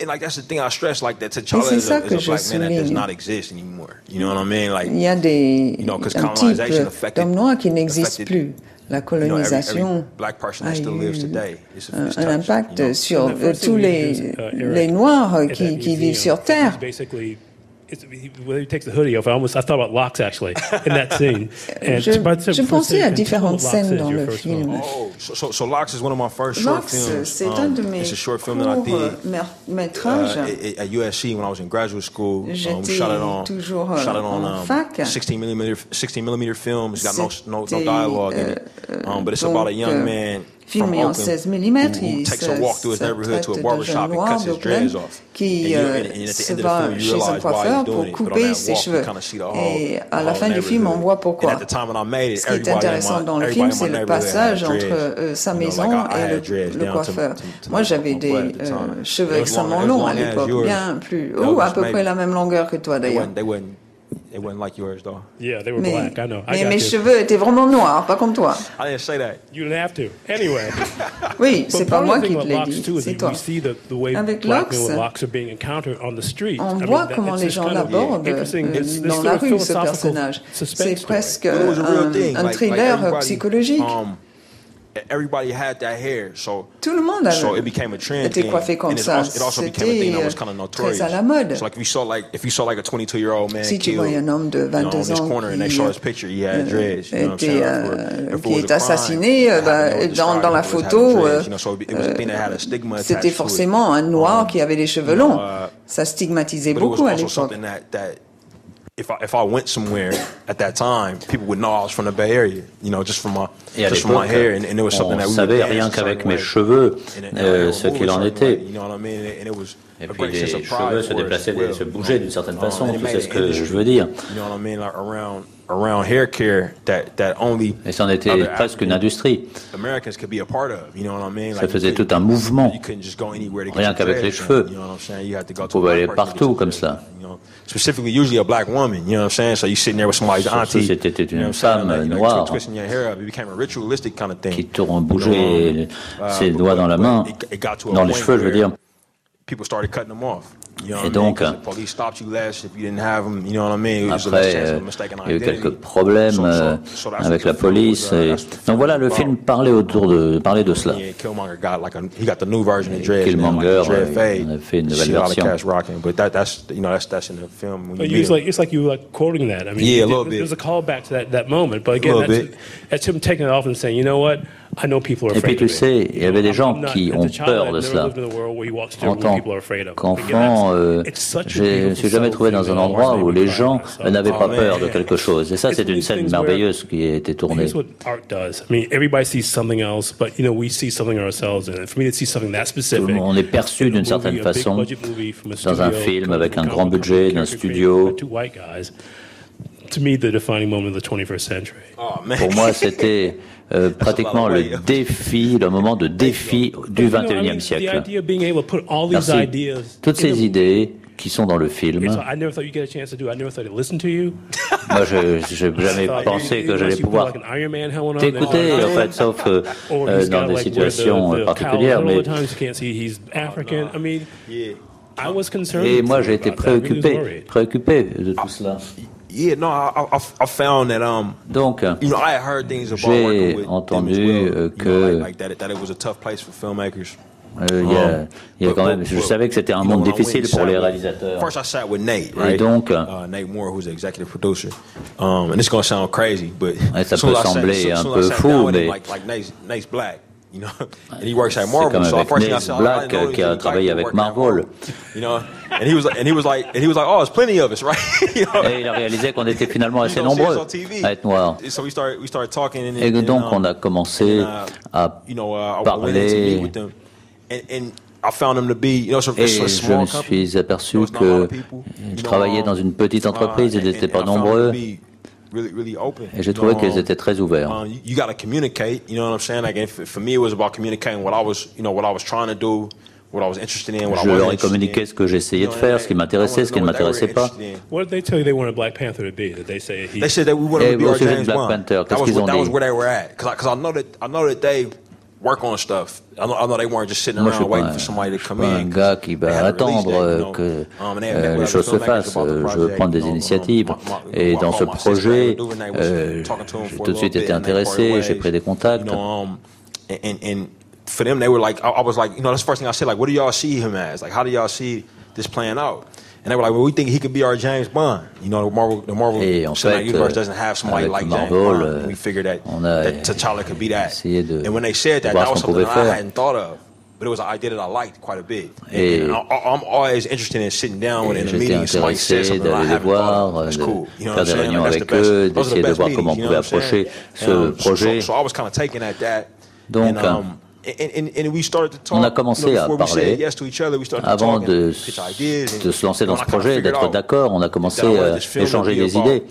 And like that's the thing I stress, like that T'Challa is a, is a black man that does not exist anymore. You know what I mean? Like, il y a des you know, un type d'homme noir qui n'existe plus. La colonisation a eu un, impact sur tous les, les Noirs qui, qui vivent sur Terre. He takes the hoodie off, I almost I thought about locks actually in that scene. And je, je pensais à différentes scènes dans le film. Oh, so, so Locks is one of my first short Locks, films. C'est un de mes it's a short film that I did métrage. Uh, at USC when I was in graduate school. Um, shot it on, toujours shot it on, um, fac. 16 millimeter 16 millimeter film. It's got no no, no dialogue in it. Euh, um, but it's about a young euh, man filmé en 16 mm. Il se, traite noir d'Oakland qui euh, se va chez un coiffeur pour couper ses cheveux. Et à la fin du film, on voit pourquoi. Ce qui est intéressant dans le film, c'est le passage entre euh, sa maison et le, coiffeur. Moi, j'avais des euh, cheveux extrêmement longs à l'époque, bien plus, ou à peu près la même longueur que toi d'ailleurs. It wasn't like yours, though. Yeah, they were mais, black. I know. I mais mes you. cheveux étaient vraiment noirs, pas comme toi. I didn't say that. You didn't have to. Anyway. oui, c'est pas moi qui te l'ai dit, c'est toi. Avec Locks, on voit comment les gens l'abordent euh, dans la rue, ce personnage. C'est presque un, un thriller psychologique. Everybody had that hair, so tout le monde avait so it became a trend était coiffé comme ça. C'était très à la mode. So like if you saw like if you saw like a 22 year old man si tu voyais un homme de 22 ans corner and they show his picture, he had dreads, you know était, euh, qui est assassiné euh, bah, dans, dans la photo, euh, c'était forcément un noir um, qui avait des cheveux longs. Uh, ça stigmatisait beaucoup à l'époque. If I if I went somewhere at that time, people would know I was from the Bay Area, you know, just from my just from my hair, and, and it was something that we savait rien qu'avec mes cheveux euh, ce qu'il en était. Et puis les cheveux se déplaçaient, se bougeaient d'une certaine façon, tu sais ce que je veux dire. Et c'en était presque une industrie. Ça faisait tout un mouvement, rien qu'avec les cheveux. On pouvait aller partout comme ça. Specifically, usually a black woman, you know what I'm saying? So you sitting there with somebody's auntie. C'était une femme noire qui tourne bouger ses doigts dans la main, dans les cheveux, je veux dire. Et donc, après, il y a eu quelques problèmes euh, avec la police. Et... Donc voilà, le film parlait autour de, parlait de cela. Et Killmonger a fait une nouvelle version. It's like, it's like you like quoting that. I mean, yeah, a little bit. There's a callback to that, that moment, but again, that's, that's him taking it off and saying, you know what? Et puis tu sais, il y avait des gens qui ont peur de cela. En tant qu'enfant, euh, je ne suis jamais trouvé dans un endroit où les gens n'avaient pas peur de quelque chose. Et ça, c'est une scène merveilleuse qui a été tournée. Tout le monde est perçu d'une certaine façon dans un film avec un grand budget, d'un studio. Pour moi, c'était euh, pratiquement le défi, le moment de défi du 21e siècle. Merci. Toutes ces idées qui sont dans le film. Moi, je n'ai jamais pensé que j'allais pouvoir t'écouter, en fait, sauf euh, euh, dans des situations particulières. Mais... Et moi, j'ai été préoccupé, préoccupé de tout cela. Yeah, no, I, I, I found that um, Donc, you know, I heard things about j'ai entendu well, euh, que you know, like, like that, that it was a tough place for filmmakers. Euh, y a, y a quand même, je savais que c'était un monde difficile pour les réalisateurs. First, I sat with Nate, right? Et donc, uh, Nate Moore, who's the executive producer. Um, and it's going to sound crazy, but ça peut sembler un peu fou, mais like, like Nate's, Nate's black. Comme avec Nate Black qui a travaillé avec Marvel. You know, and he was and he was like and he was like, oh, there's plenty of us, right? you know? Et il a réalisé qu'on était finalement assez nombreux à être noirs. So we started we started talking and, Et donc on a commencé uh, à you know, uh, parler. And, and I found him to be, you know, so Et je me suis aperçu que je travaillais dans une petite entreprise, ils n'étaient pas nombreux. Et j'ai trouvé qu'ils étaient très ouverts. Um, you got to communicate, you know what I'm saying? Like, for me, it was about communicating what I was, you know, what I was trying to do. What I was interested in, what je leur ai communiqué ce que j'essayais de faire, ce qui m'intéressait, ce qui ne m'intéressait pas. What did they tell you they wanted Black Panther to be? Did they say he... They said that we wanted to be our James Black Panther, qu'est-ce qu'ils ont dit? Work on stuff. I know, I know they weren't just sitting around waiting for somebody to come in. un gars qui va attendre que um, euh, les choses se fassent. Je veux prendre des initiatives. Et dans ce projet, euh, j'ai tout de suite été intéressé, j'ai pris des contacts. Um, for them, they were like, I was like, you know, that's the first thing I said, like, what do y'all see him as? Like, how do y'all see this playing out? And they were like, well, we think he could be our James Bond. You know, the Marvel, the Marvel Et en fait, universe doesn't have somebody like Marvel, James Bond. And we figured that, that T'Challa could be that. And when they said that, that was something that I hadn't thought of. But it was an idea that I liked quite a bit. And, and I, I'm always interested in sitting down with in a meeting and somebody says something that I haven't thought of. That's cool. You know faire des réunions avec eux, d'essayer de voir comment on pouvait approcher ce projet. So, so I was kind of taking at that. Donc, and, um, on a commencé à parler avant de, de se lancer dans ce projet, d'être d'accord. On a commencé à échanger des idées.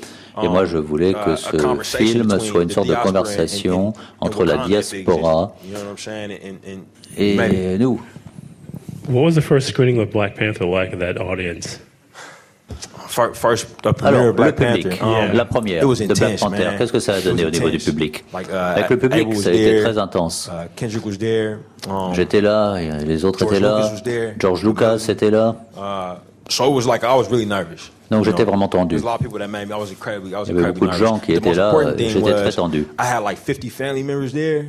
Et moi, je voulais que ce film soit une sorte de conversation entre la diaspora et nous. What was the first screening of Black Panther like in that audience? First, the Alors, Black le public, Panther, la première de Black Panther, qu'est-ce que ça a donné au niveau du public? Like, uh, Avec le public, ça a été très intense. Uh, Kendrick was there, um, J'étais là, les autres George étaient là, George Lucas était là. Uh, so it was like I was really nervous. Donc j'étais vraiment tendu. Il y avait beaucoup de gens qui étaient là, j'étais très tendu. I had like 50 family members there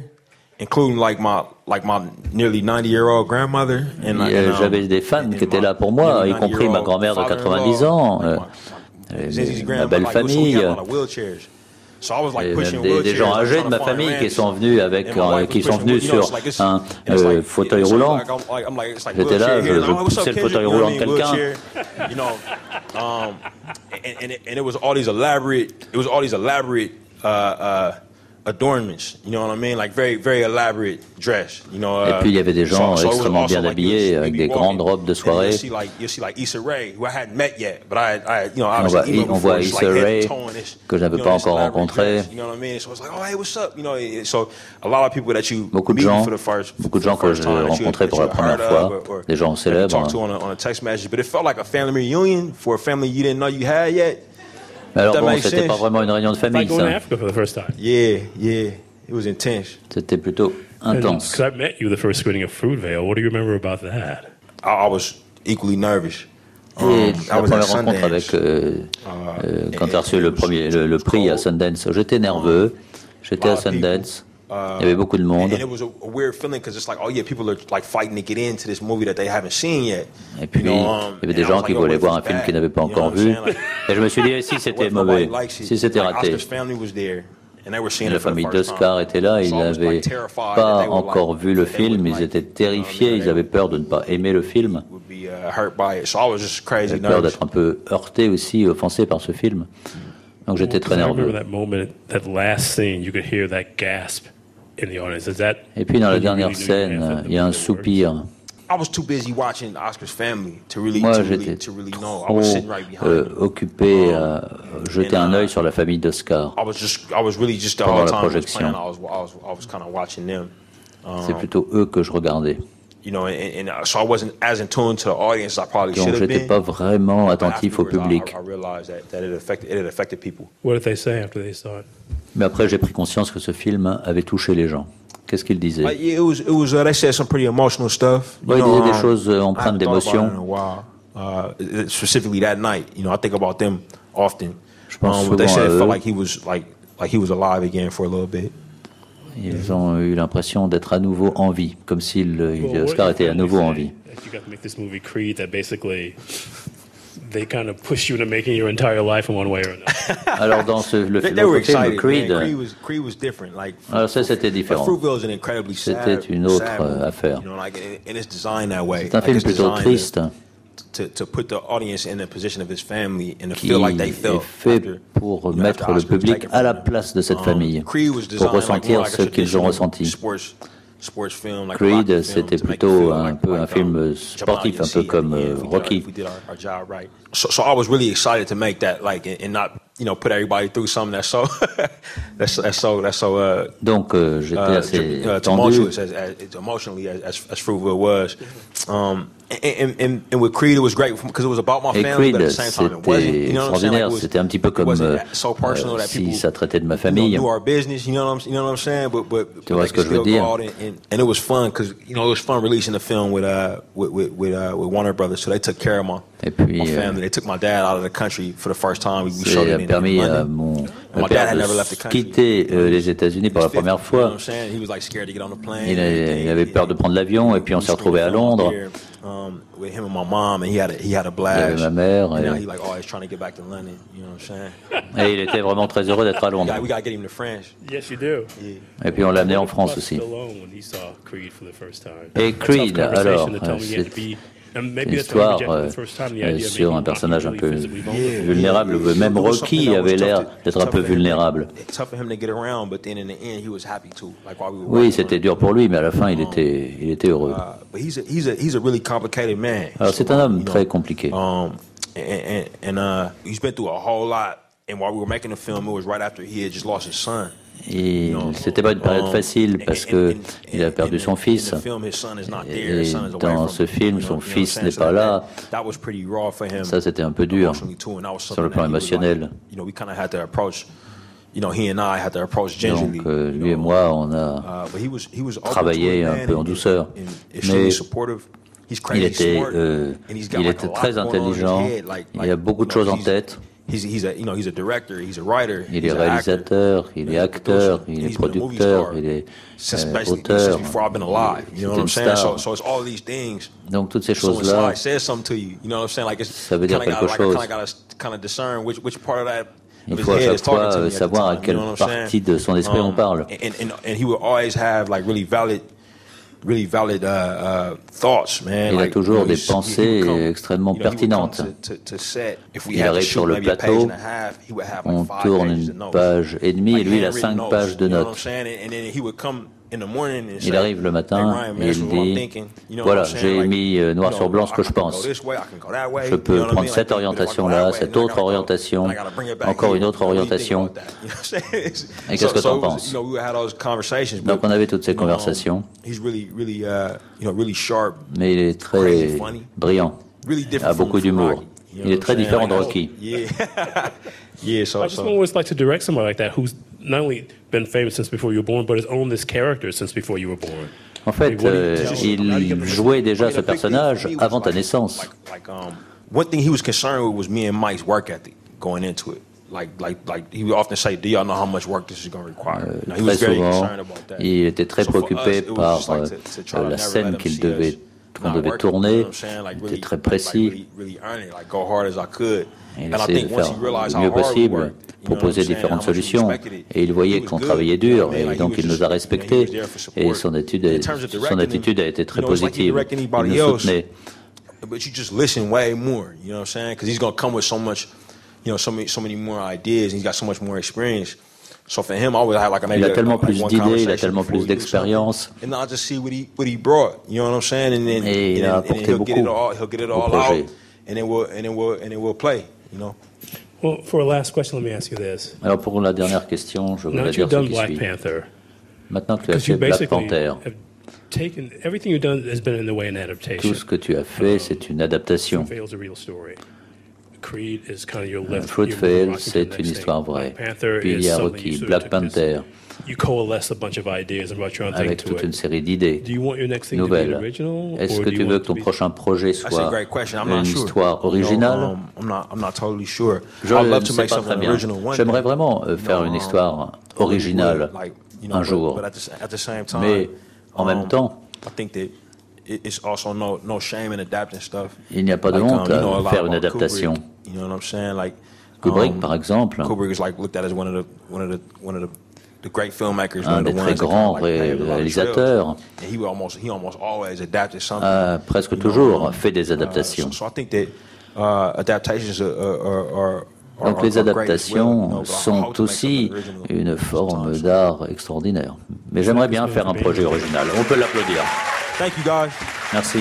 including like my like my nearly 90 year old grandmother and, uh, and um, j'avais des fans qui étaient là pour moi y compris ma grand-mère de 90 ans euh, ma belle famille et même des, des, gens âgés de ma famille qui sont venus avec euh, qui sont venus sur un euh, fauteuil roulant. j'étais là je, je poussais le fauteuil roulant de quelqu'un uh, uh, adornments, you know what I mean? Like very, very elaborate dress, you know. Uh, Et puis il y avait des gens so, so extrêmement bien like habillés avec des grandes robes de soirée. You see like you see like Issa Rae, who I hadn't met yet, but I, I you know, on voit, on voit Issa Rae que je n'avais pas encore rencontré. You know what I mean? So it's like, oh hey, what's up? You know, so a lot of people that you beaucoup de gens, beaucoup de gens que j'ai rencontrés pour la première fois, des gens célèbres. Talk to on a, on a text message, but it felt like a family reunion for a family you didn't know you had yet. Alors bon, c'était pas vraiment une réunion de famille, ça. Yeah, yeah, it was intense. C'était plutôt intense. I met you the first screening of Fruitvale. What do you remember about that? I, was equally nervous. Et la première rencontre avec euh, euh, quand tu as reçu le premier le, le prix à Sundance, j'étais nerveux. J'étais à Sundance. Il y avait beaucoup de monde. Et puis, il y avait des gens qui voulaient voir un film qu'ils n'avaient pas encore vu. Et je me suis dit, si c'était mauvais, si c'était raté. La famille d'Oscar était là, ils n'avaient pas encore vu le film, ils étaient terrifiés, ils avaient peur de ne pas aimer le film. Ils avaient peur d'être un peu heurtés aussi, offensés par ce film. Donc j'étais très nerveux. Et puis dans la dernière scène, il y a un soupir. Moi, j'étais trop euh, occupé à jeter un œil sur la famille d'Oscar pendant la projection. C'est plutôt eux que je regardais. Donc, j'étais pas vraiment attentif au public. Mais après, j'ai pris conscience que ce film avait touché les gens. Qu'est-ce qu'ils disaient? Uh, Ils disaient des choses euh, empreintes d'émotion. Je pense um, souvent à eux. Ils ont eu l'impression d'être à nouveau en vie, comme si Oscar était à nouveau en vie. they kind of push you into making your entire life in one way or another. Alors dans ce, le, film Creed, Creed, was, Creed was different. Like, alors ça c'était différent. C'était une autre sad, affaire. C'est un film plutôt triste. To, to put the audience in the position of his family and to feel like they felt fait pour mettre le public à la place de cette um, famille, pour ressentir ce qu'ils ont ressenti. Creed, c'était plutôt un peu un film sportif, un peu comme euh, Rocky. So, so I was really excited to make that, like, and not, you know, put everybody through something that's so, that's, that's so, that's so. Uh, Donc j'étais assez uh, tendu. As, as, was. Um, and, and, and with Creed, it was great because it was about my family, but at the same time, it wasn't. You know what I'm saying? Like, c'était un petit peu comme euh, so personal that si ça traitait de ma famille. You know, our business, you know what I'm, you know what I'm saying? But, but, tu vois ce que je veux dire? And, it was fun because you know it was fun releasing the film with uh with with with, uh, with Warner Brothers, so they took care of my, Et puis, my family. They took my dad out of the country for the first time. We showed it in, permis à mon mon père de quitter euh, les États-Unis pour la première fois. Il, a, il avait peur de prendre l'avion et puis on s'est retrouvé à Londres. Um, with him and my mom, and he had a, he had a blast. ma mère. And now he like always trying to get back to London. You know what I'm saying? Et il était vraiment très heureux d'être à Londres. We gotta get him to France. Yes, you do. Et puis on l'a amené en France aussi. Et Creed, alors, une histoire euh, sur un personnage un peu vulnérable. Même Rocky avait l'air d'être un peu vulnérable. Oui, c'était dur pour lui, mais à la fin, il était, il était heureux. Alors, c'est un homme très compliqué. And while we were making the film, it was right after he had just lost his son. Et c'était pas une période facile parce que il a perdu son fils. Et dans ce film, son fils n'est pas là. Ça, c'était un peu dur sur le plan émotionnel. Donc, euh, lui et moi, on a travaillé un peu en douceur. Mais il était, euh, il était très intelligent, il a beaucoup de choses en tête. Il est réalisateur, il est acteur, il est producteur, il est euh, auteur. Donc toutes ces choses-là, ça veut dire quelque chose. Il faut à chaque fois savoir à quelle partie de son esprit on um, parle. Il a toujours des pensées extrêmement pertinentes. Il arrive sur le plateau, on tourne une page et demie et lui il a cinq pages de notes. Il arrive le matin et il dit Voilà, j'ai mis euh, noir sur blanc ce que je pense. Je peux prendre cette orientation-là, cette autre orientation, encore une autre orientation. Et qu'est-ce que tu en penses? Donc on avait toutes ces conversations. Mais il est très brillant, a beaucoup d'humour. Il est très différent de Rocky. Not only been famous since before you were born, but has owned this character since before you were born. En fait, euh, il jouait déjà ce personnage avant ta naissance. One thing he was concerned with was me and Mike's work ethic going into it. Like, like, like he would often say, "Do y'all know how much work this is going to require?" Now, he was very souvent, concerned about that. il était très préoccupé par euh, la scène qu'il devait qu'on devait tourner. Il était très précis. Il essayait de faire le mieux possible, proposer différentes solutions. Et il voyait qu'on travaillait dur, et donc il nous a respectés. Et son attitude, son attitude a été très positive. Il nous soutenait. But you just listen way more, you know what I'm saying? Because he's to come with so much, you know, so many, so many more ideas, and he's got so much more experience. So for him, I would have like maybe il a tellement plus d'idées, il a tellement plus d'expérience. And I'll just see what he what he brought. You know what I'm saying? And then, et il a apporté beaucoup he'll get it all out, and then we'll and then we'll and then we'll play. You know? Well, for a last question, let me ask you this. Alors pour la dernière question, je voudrais dire ce qui Black suit. Panther, Maintenant que tu as fait Black Panther, taken, everything you've done has been in the way an adaptation. tout ce que tu as fait, c'est une adaptation. Fruitvale, c'est une histoire vraie. Puis il y a Rocky, Black Panther, avec toute une série d'idées nouvelles. Est-ce que tu veux que ton prochain projet soit une histoire originale? Je ne sais pas très bien. J'aimerais vraiment euh, faire une histoire originale un jour. Mais en même um, temps, Il n'y a pas de honte um, à faire une adaptation. Kubrick, um, par exemple, un des très grands réalisateurs, a presque toujours fait des adaptations. Donc les adaptations sont aussi une forme d'art extraordinaire. Mais j'aimerais bien faire un projet original. On peut l'applaudir. Merci.